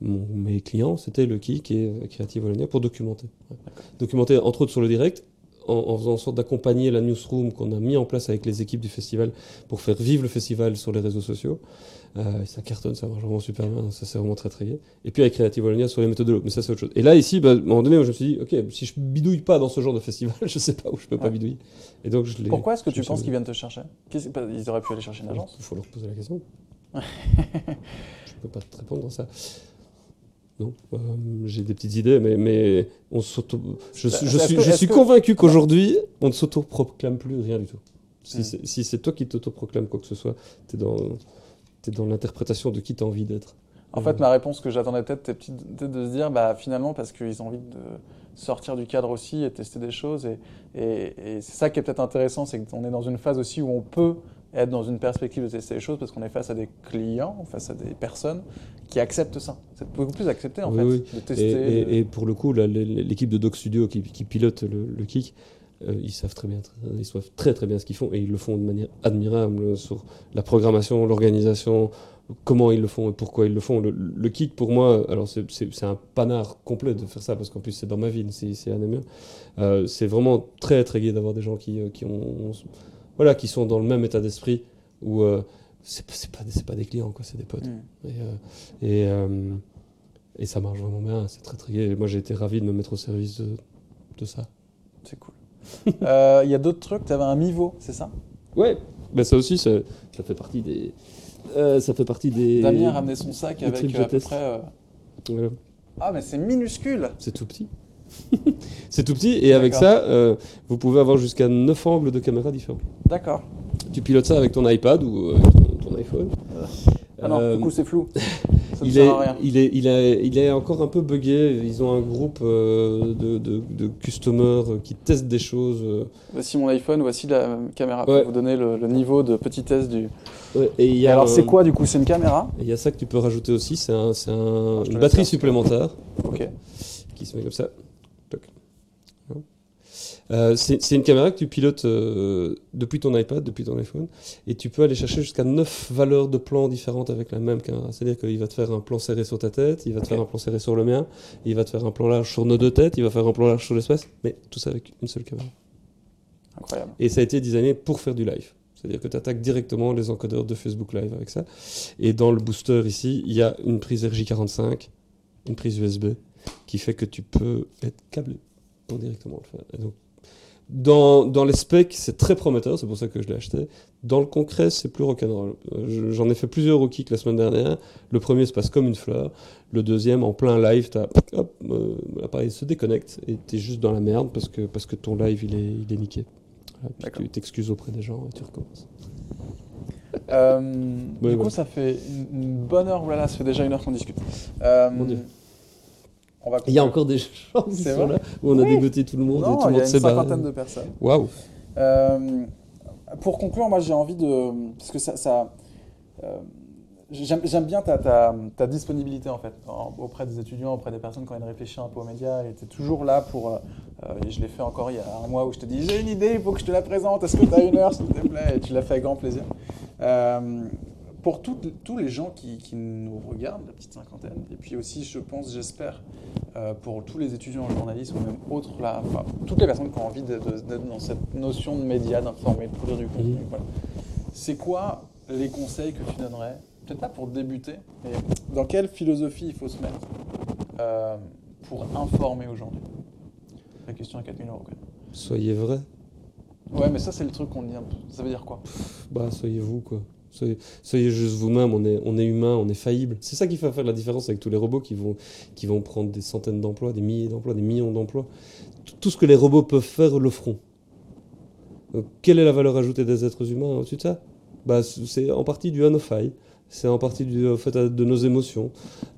mes clients, c'était le Kik et Creative Wallonia pour documenter. Ouais. Documenter, entre autres, sur le direct, en, en faisant en sorte d'accompagner la newsroom qu'on a mis en place avec les équipes du festival pour faire vivre le festival sur les réseaux sociaux. Euh, ça cartonne, ça marche vraiment super bien, ça c'est vraiment très très gai. Et puis avec Creative Wallonia sur les méthodes de l'eau, mais ça c'est autre chose. Et là ici, bah, à un moment donné, je me suis dit, ok, si je bidouille pas dans ce genre de festival, je sais pas où je peux pas bidouiller. Et donc je. Pourquoi est-ce que tu penses qu'ils viennent te chercher? Ils auraient pu aller chercher une agence? Il faut leur poser la question. je peux pas te répondre à ça. Non, euh, j'ai des petites idées, mais, mais on s'auto. Je, Est-ce suis, je convaincu qu'aujourd'hui, on ne s'autoproclame plus rien du tout. Si Hmm. c'est si c'est toi qui t'autoproclames quoi que ce soit, tu es dans, dans l'interprétation de qui tu as envie d'être. En fait, ma réponse que j'attendais peut-être, petite- peut-être de se dire, bah, finalement, parce qu'ils ont envie de sortir du cadre aussi et tester des choses. Et, et- et c'est ça qui est peut-être intéressant, c'est qu'on est dans une phase aussi où on peut être dans une perspective de tester les choses parce qu'on est face à des clients, face à des personnes qui acceptent ça. C'est beaucoup plus accepté, en Oui, fait, oui. de Et, tester. et- pour le coup, l'équipe de Doc Studio qui, qui pilote le, le kick, euh, ils savent très bien, ils savent très très bien ce qu'ils font et ils le font de manière admirable sur la programmation, l'organisation, comment ils le font et pourquoi ils le font. Le, le kick pour moi, alors c'est- un panard complet de faire ça parce qu'en plus c'est dans ma ville, c'est des miens. Euh, c'est vraiment très très gai d'avoir des gens qui, euh, qui ont, voilà, qui sont dans le même état d'esprit où euh, c'est pas, pas, des clients quoi, c'est des potes. Hmm. Et, euh, et, euh, et ça marche vraiment bien, c'est très très gai. Et moi j'ai été ravi de me mettre au service de, de ça. C'est cool. Euh, Il y a d'autres trucs, tu avais un Mivo, c'est ça? Ouais, ben ça aussi ça, ça fait partie des. euh, ça fait partie des. Damien a ramené son sac avec à peu près. euh. Ah, mais c'est minuscule C'est tout petit. c'est tout petit et avec ça, euh, vous pouvez avoir jusqu'à 9 angles de caméra différents. D'accord. Tu pilotes ça avec ton iPad ou euh, ton, ton iPhone. Ah non, Euh, du coup, c'est flou. Ça il est, rien. il, est, il, est, il est encore un peu buggé. Ils ont un groupe euh, de, de, de customers euh, qui testent des choses. euh. Voici mon iPhone, voici la caméra Ouais. pour vous donner le, le niveau de petitesse du. Ouais, et alors, un- c'est quoi du coup? C'est une caméra? Il y a ça que tu peux rajouter aussi. C'est un, un- te une batterie supplémentaire Ok. qui se met comme ça. Euh, c'est une caméra que tu pilotes euh, depuis ton iPad, depuis ton iPhone, et tu peux aller chercher jusqu'à 9 valeurs de plans différentes avec la même caméra. C'est-à-dire qu'il va te faire un plan serré sur ta tête, il va te faire un plan serré sur le mien, il va te faire un plan large sur nos deux têtes, il va faire un plan large sur l'espace, mais tout ça avec une seule caméra. Incroyable. Et ça a été designé pour faire du live. C'est-à-dire que tu attaques directement les encodeurs de Facebook Live avec ça. Et dans le booster ici, il y a une prise RJ45, une prise USB, qui fait que tu peux être câblé pour directement le faire. Et donc, dans, dans les specs, c'est très prometteur, c'est pour ça que je l'ai acheté. Dans le concret, c'est plus rock'n'roll. Je- J'en ai fait plusieurs au kick la semaine dernière. Le premier se passe comme une fleur. Le deuxième, en plein live, t'as, hop, euh, l'appareil se déconnecte et t'es juste dans la merde parce que, parce que ton live, il est, il est niqué. Voilà, puis D'accord. tu t'excuses auprès des gens et tu recommences. Euh, Ouais, du ouais. coup, ça fait une, une bonne heure. Voilà, ça fait déjà une heure qu'on discute. Euh, Mon Dieu. On va Il y a encore des gens qui sont là où on a Oui. dégoté tout le monde et tout le il y a monde une s'est barré. cinquantaine de personnes. Waouh! Euh, pour conclure, moi j'ai envie de. Parce que ça. ça euh, J'aime bien ta, ta, ta disponibilité en fait en- auprès des étudiants, auprès des personnes quand ils réfléchissent un peu aux médias. Et tu es toujours là pour. euh, euh, et je l'ai fait encore il y a un mois où je te dis j'ai une idée, il faut que je te la présente. Est-ce que tu as une heure s'il te plaît Et tu l'as fait avec grand plaisir. Euh, pour toutes- tous les gens qui, qui nous regardent, la petite cinquantaine, et puis aussi, je pense, j'espère, euh, pour tous les étudiants en journalisme ou même autres, là, enfin, toutes les personnes qui ont envie d'être dans cette notion de média, d'informer, de produire du contenu, voilà. C'est quoi les conseils que tu donnerais Peut-être pas pour débuter, mais dans quelle philosophie il faut se mettre euh, pour informer aujourd'hui? La question à 4000 euros. quand même. Soyez vrai. Ouais, mais ça, c'est le truc qu'on dit un peu. Ça veut dire quoi? Bah, soyez vous, quoi. Soyez, juste vous-même, on est, on est humain, on est faillible. C'est ça qui va faire la différence avec tous les robots qui vont, qui vont prendre des centaines d'emplois, des milliers d'emplois, des millions d'emplois. Tout- ce que les robots peuvent faire, le feront. Quelle est la valeur ajoutée des êtres humains au-dessus de ça? Bah, C'est en partie à nos failles, c'est en partie dû au fait de nos émotions,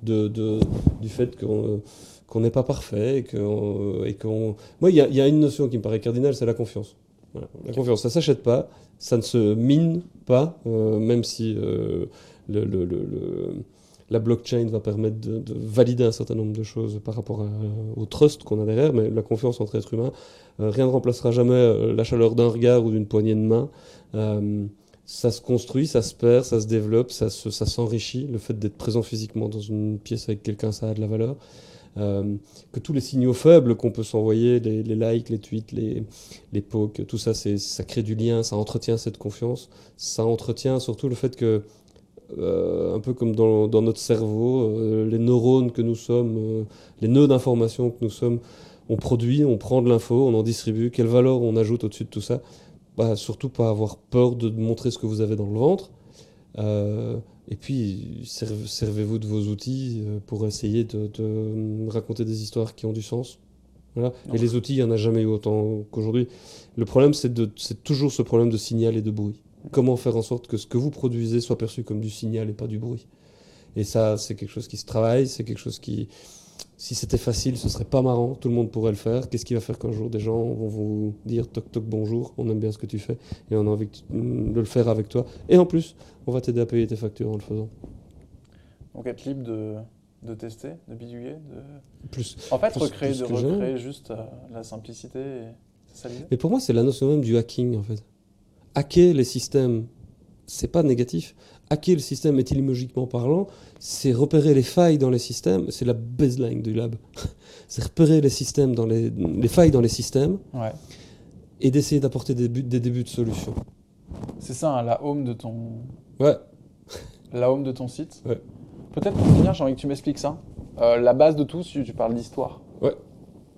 de, de- du fait qu'on qu'on n'est pas parfait et qu'on... et qu'on- Moi, il y y a une notion qui me paraît cardinale, c'est la confiance. La confiance, ça s'achète pas, ça ne se mine pas, euh, même si euh, la blockchain va permettre de, de valider un certain nombre de choses par rapport à- au trust qu'on a derrière, mais la confiance entre êtres humains, euh, rien ne remplacera jamais euh, la chaleur d'un regard ou d'une poignée de main. Euh, ça se construit, ça se perd, ça se développe, ça s'enrichit. Le fait d'être présent physiquement dans une pièce avec quelqu'un, ça a de la valeur. Euh, que tous les signaux faibles qu'on peut s'envoyer, les, likes, les tweets, les, les pokes, tout ça, ça crée du lien, ça entretient cette confiance. Ça entretient surtout le fait que, euh, un peu comme dans, notre cerveau, euh, les neurones que nous sommes, les nœuds d'information que nous sommes, on produit, on prend de l'info, on en distribue. Quelle valeur on ajoute au-dessus de tout ça? Bah, Surtout pas avoir peur de montrer ce que vous avez dans le ventre. Euh, et puis, serv- servez-vous de vos outils euh, pour essayer de, de raconter des histoires qui ont du sens. Voilà. Et les outils, il n'y en a jamais eu autant qu'aujourd'hui. Le problème, c'est toujours ce problème de signal et de bruit. Comment faire en sorte que ce que vous produisez soit perçu comme du signal et pas du bruit? Et ça, c'est quelque chose qui se travaille, c'est quelque chose qui... Si c'était facile, ce serait pas marrant, tout le monde pourrait le faire. Qu'est-ce qui va faire qu'un jour des gens vont vous dire toc toc bonjour, on aime bien ce que tu fais et on a envie tu- de le faire avec toi. Et en plus, on va t'aider à payer tes factures en le faisant. Donc être libre de, de tester, de bidouiller, de... Plus. En fait, Plus- recréer, plus de recréer juste euh, la simplicité, et... ça Mais pour moi, c'est la notion même du hacking, en fait. Hacker les systèmes, c'est pas négatif. Hacker le système étymologiquement parlant, c'est repérer les failles dans les systèmes, c'est la baseline du lab. c'est repérer les systèmes dans les, les failles dans les systèmes Ouais. et d'essayer d'apporter des, buts- des débuts de solutions. C'est ça, hein, la home de ton... Ouais, La home de ton site Ouais. Peut-être pour finir, j'ai envie que tu m'expliques ça. Euh, la base de tout, si tu parles d'histoire.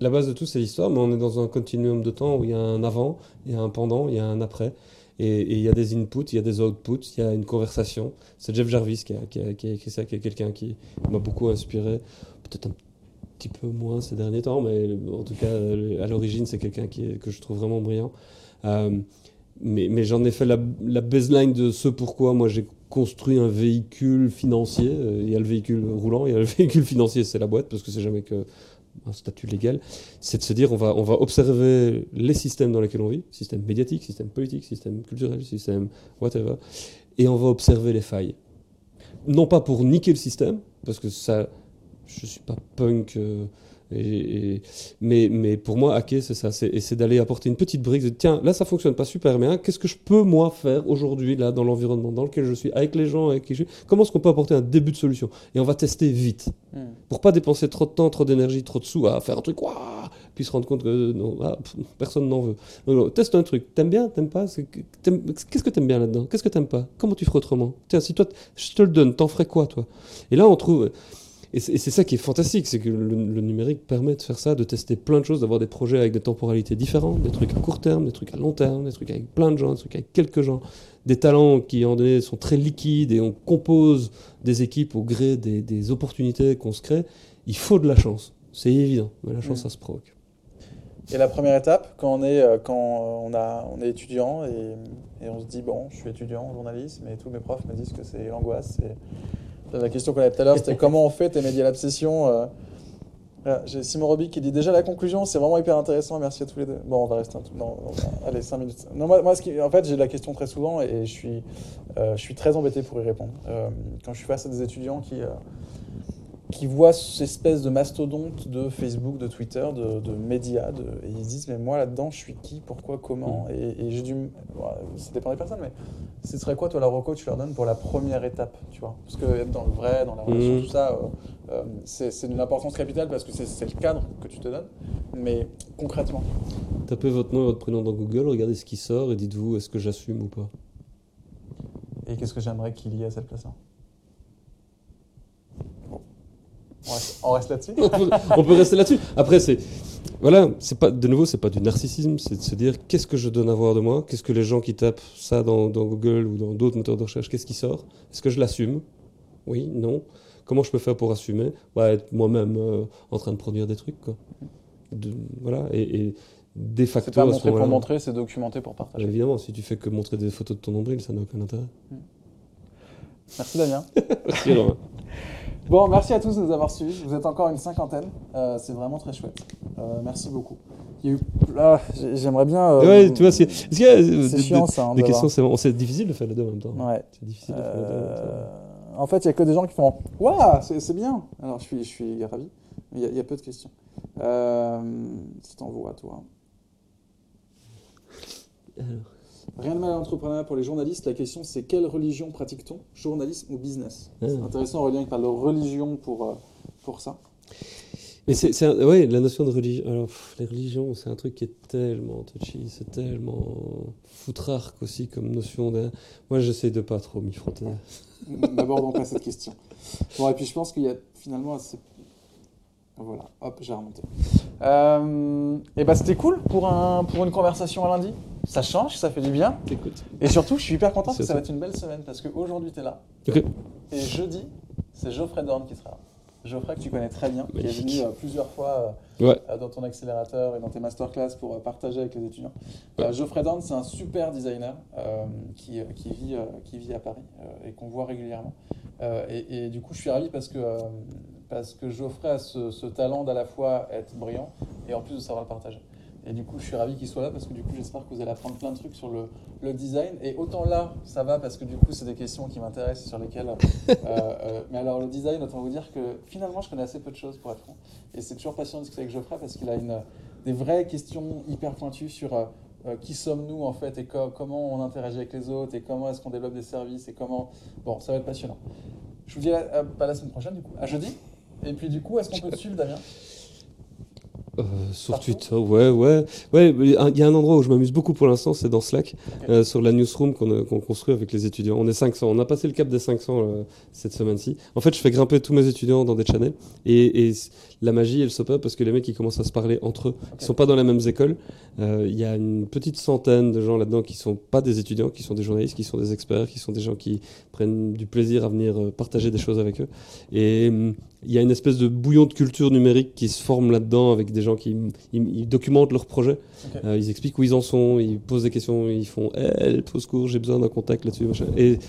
la base de tout, c'est l'histoire, mais on est dans un continuum de temps où il y a un avant, il y a un pendant, il y a un après. Et, il y a des inputs, il y a des outputs, il y a une conversation. C'est Jeff Jarvis qui a, écrit ça, qui est quelqu'un qui m'a beaucoup inspiré. Peut-être un petit peu moins ces derniers temps, mais en tout cas, à l'origine, c'est quelqu'un que je trouve vraiment brillant. Euh, mais j'en ai fait la, la baseline de ce pourquoi moi j'ai construit un véhicule financier. Euh, Il y a le véhicule roulant, il y a le véhicule financier, c'est la boîte, parce que c'est jamais que un statut légal, c'est de se dire on va, observer les systèmes dans lesquels on vit, système médiatique, système politique, système culturel, système whatever, et on va observer les failles. Non pas pour niquer le système, parce que ça, je suis pas punk, euh, et, et- mais, mais pour moi, hacker, c'est ça, c'est, et c'est d'aller apporter une petite brique, de tiens, là ça fonctionne pas super bien, qu'est-ce que je peux moi faire aujourd'hui, là, dans l'environnement dans lequel je suis, avec les gens avec qui je suis, comment est-ce qu'on peut apporter un début de solution? Et on va tester vite. Pour pas dépenser trop de temps, trop d'énergie, trop de sous à faire un truc, ouah, puis se rendre compte que non, ah, pff, personne n'en veut. Donc, teste un truc, t'aimes bien, t'aimes pas? Qu'est-ce que t'aimes bien là-dedans? Qu'est-ce que t'aimes pas? Comment tu ferais autrement? Tiens, si toi, je te le donne, t'en ferais quoi toi? Et là, on trouve. Et c'est et ça qui est fantastique, c'est que le, le numérique permet de faire ça, de tester plein de choses, d'avoir des projets avec des temporalités différentes, des trucs à court terme, des trucs à long terme, des trucs avec plein de gens, des trucs avec quelques gens, des talents qui en donné sont très liquides et on compose des équipes au gré des, des opportunités qu'on se crée. Il faut de la chance, c'est évident, mais la chance Mm. ça se provoque. Et la première étape, quand on est, euh, quand on a, on est étudiant et, et on se dit bon, je suis étudiant en journalisme et tous mes profs me disent que c'est l'angoisse. c'est- La question qu'on avait tout à l'heure, c'était comment on fait tes médias d'obsession. euh, voilà, J'ai Simon Roby qui dit déjà la conclusion, c'est vraiment hyper intéressant. Merci à tous les deux. Bon, on va rester un tout. Non, on va- allez, 5 minutes. Non, moi, moi, ce qui- en fait, j'ai la question très souvent et je suis, euh, je suis très embêté pour y répondre. Euh, quand je suis face à des étudiants qui, euh, qui voient cette espèce de mastodonte de Facebook, de Twitter, de, de médias, de- et ils se disent mais moi là-dedans je suis qui, pourquoi, comment, et, et j'ai dû, ouais, ça dépend des personnes, mais ce serait quoi toi la reco que tu leur donnes pour la première étape, tu vois? Parce que être dans le vrai, dans la relation, Mhm. tout ça, euh, euh, c'est d'une importance capitale parce que c'est c'est le cadre que tu te donnes, mais concrètement. Tapez votre nom et votre prénom dans Google, regardez ce qui sort et dites-vous est-ce que j'assume ou pas? Et qu'est-ce que j'aimerais qu'il y ait à cette place-là Bon. On reste, là-dessus on, peut, rester là-dessus. Après, c'est voilà, c'est pas de nouveau, c'est pas du narcissisme, c'est de se dire qu'est-ce que je donne à voir de moi, qu'est-ce que les gens qui tapent ça dans, dans Google ou dans d'autres moteurs de recherche, qu'est-ce qui sort? Est-ce que je l'assume? Oui, non. Comment je peux faire pour assumer? Bah, Être moi-même euh, en train de produire des trucs, quoi. De- voilà, et, et de C'est pas montrer pour montrer, c'est documenter pour partager. Évidemment, si tu fais que montrer des photos de ton nombril, ça n'a aucun intérêt. Merci Damien. Merci. Bon, merci à tous de nous avoir suivis. Vous êtes encore une cinquantaine. Euh, c'est vraiment très chouette. Euh, merci beaucoup. Eu... ah, j'ai- J'aimerais bien. euh, ouais, tu vois, c'est, c'est des- chiant ça. hein, des questions, c'est, bon, c'est difficile de faire les deux en même temps. Ouais. C'est difficile de faire les deux en même temps. En fait, il n'y a que des gens qui font Waouh, c'est c'est bien. Alors, je suis, je suis ravi. Il y a- il y, a peu de questions. Euh, si t'en vois, toi. Rien de mal à l'entrepreneuriat pour les journalistes. La question, c'est quelle religion pratique-t-on Journalisme ou business? Ah. C'est intéressant, Aurélien, qui parle de religion pour, euh, pour ça. Mais c'est, ouais, la notion de religion. Alors, pff, les religions, c'est un truc qui est tellement touchy, c'est tellement foutrarque aussi comme notion. De... Moi, j'essaie de pas trop m'y frotter. N'abordons pas cette question. Bon, et puis je pense qu'il y a finalement assez. Voilà, hop, j'ai remonté. Euh, et bah c'était cool pour, un, pour une conversation à lundi. Ça change, ça fait du bien. Écoute. Et surtout, je suis hyper content parce que ça va être une belle semaine parce qu'aujourd'hui, tu es là. Et jeudi, c'est Geoffrey Dorn qui sera là. Geoffrey, que tu connais très bien, qui est Magnifique. venu euh, plusieurs fois euh, Ouais. euh, dans ton accélérateur et dans tes masterclass pour partager avec les étudiants. Ouais. Geoffrey Dorn, c'est un super designer qui, qui, vit, qui vit à Paris et qu'on voit régulièrement. Et, et du coup, je suis ravi parce que, parce que Geoffrey a ce, ce talent d'à la fois être brillant et en plus de savoir le partager. Et du coup, je suis ravi qu'il soit là parce que du coup, j'espère que vous allez apprendre plein de trucs sur le, le design. Et autant là, ça va parce que du coup, c'est des questions qui m'intéressent et sur lesquelles. euh, euh, mais alors, le design, autant vous dire que finalement, je connais assez peu de choses pour être franc. Et c'est toujours passionnant de discuter avec Geoffrey parce qu'il a une, des vraies questions hyper pointues sur euh, qui sommes-nous en fait et co- comment on interagit avec les autres et comment est-ce qu'on développe des services et comment. Bon, ça va être passionnant. Je vous dis à, à- la semaine prochaine, du coup, à jeudi. Et puis, du coup, est-ce qu'on peut te suivre, Damien? Euh, sur Twitter, ouais, ouais. Ouais, il y a un endroit où je m'amuse beaucoup pour l'instant, c'est dans Slack, euh, sur la newsroom qu'on a- qu'on construit avec les étudiants. On est 500, on a passé le cap des 500 euh, cette semaine-ci. En fait, je fais grimper tous mes étudiants dans des channels et, la magie, elle s'opère parce que les mecs, ils commencent à se parler entre eux. Ils sont pas dans les mêmes écoles. Euh, Il y a une petite centaine de gens là-dedans qui sont pas des étudiants, qui sont des journalistes, qui sont des experts, qui sont des gens qui prennent du plaisir à venir euh, partager des choses avec eux. Et hum, il y a une espèce de bouillon de culture numérique qui se forme là-dedans avec des gens qui ils- ils documentent leurs projets. Euh, ils expliquent où ils en sont, ils posent des questions, ils font Eh, au secours, j'ai besoin d'un contact là-dessus. machin. Et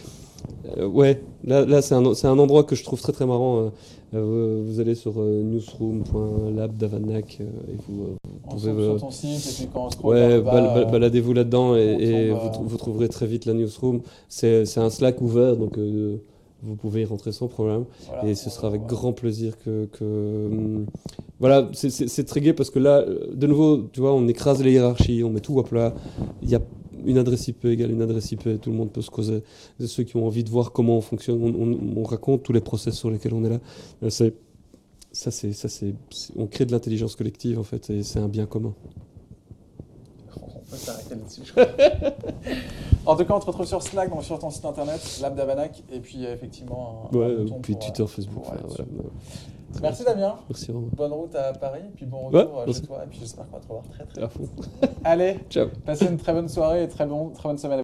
euh, ouais, là, là c'est un, c'est un endroit que je trouve très très marrant. euh, euh, vous allez sur newsroom.lab.davanac euh, et vous, On pouvez, sur ton site et puis quand on vers Ouais, bas, bal- baladez-vous là-dedans et, vous, tr- vous trouverez très vite la newsroom. C'est c'est un Slack ouvert, donc vous pouvez y rentrer sans problème. voilà, et ce sera avec grand plaisir que. que, hum, voilà, c'est- très gai parce que là, de nouveau, tu vois, on écrase les hiérarchies, on met tout à plat. Il y a une adresse IP égale une adresse IP, tout le monde peut se causer. Ceux qui ont envie de voir comment on fonctionne, on, on- on raconte tous les process sur lesquels on est là. Euh, c'est- ça, c'est, ça, c'est, c'est- on crée de l'intelligence collective en fait, et c'est un bien commun. Peut s'arrêter là-dessus, en tout cas, on te retrouve sur Slack, donc sur ton site internet, Lab d'Avanac, et puis euh, effectivement, un, Ouais, puis pour, euh, Twitter, Facebook. pour enfin, dessus. voilà. Merci Damien, Merci Romain. bonne route à Paris, puis bon Ouais, retour euh, merci. chez toi, et puis j'espère qu'on va te revoir très très vite. Allez, Ciao. passez une très bonne soirée et très, bon, très bonne semaine.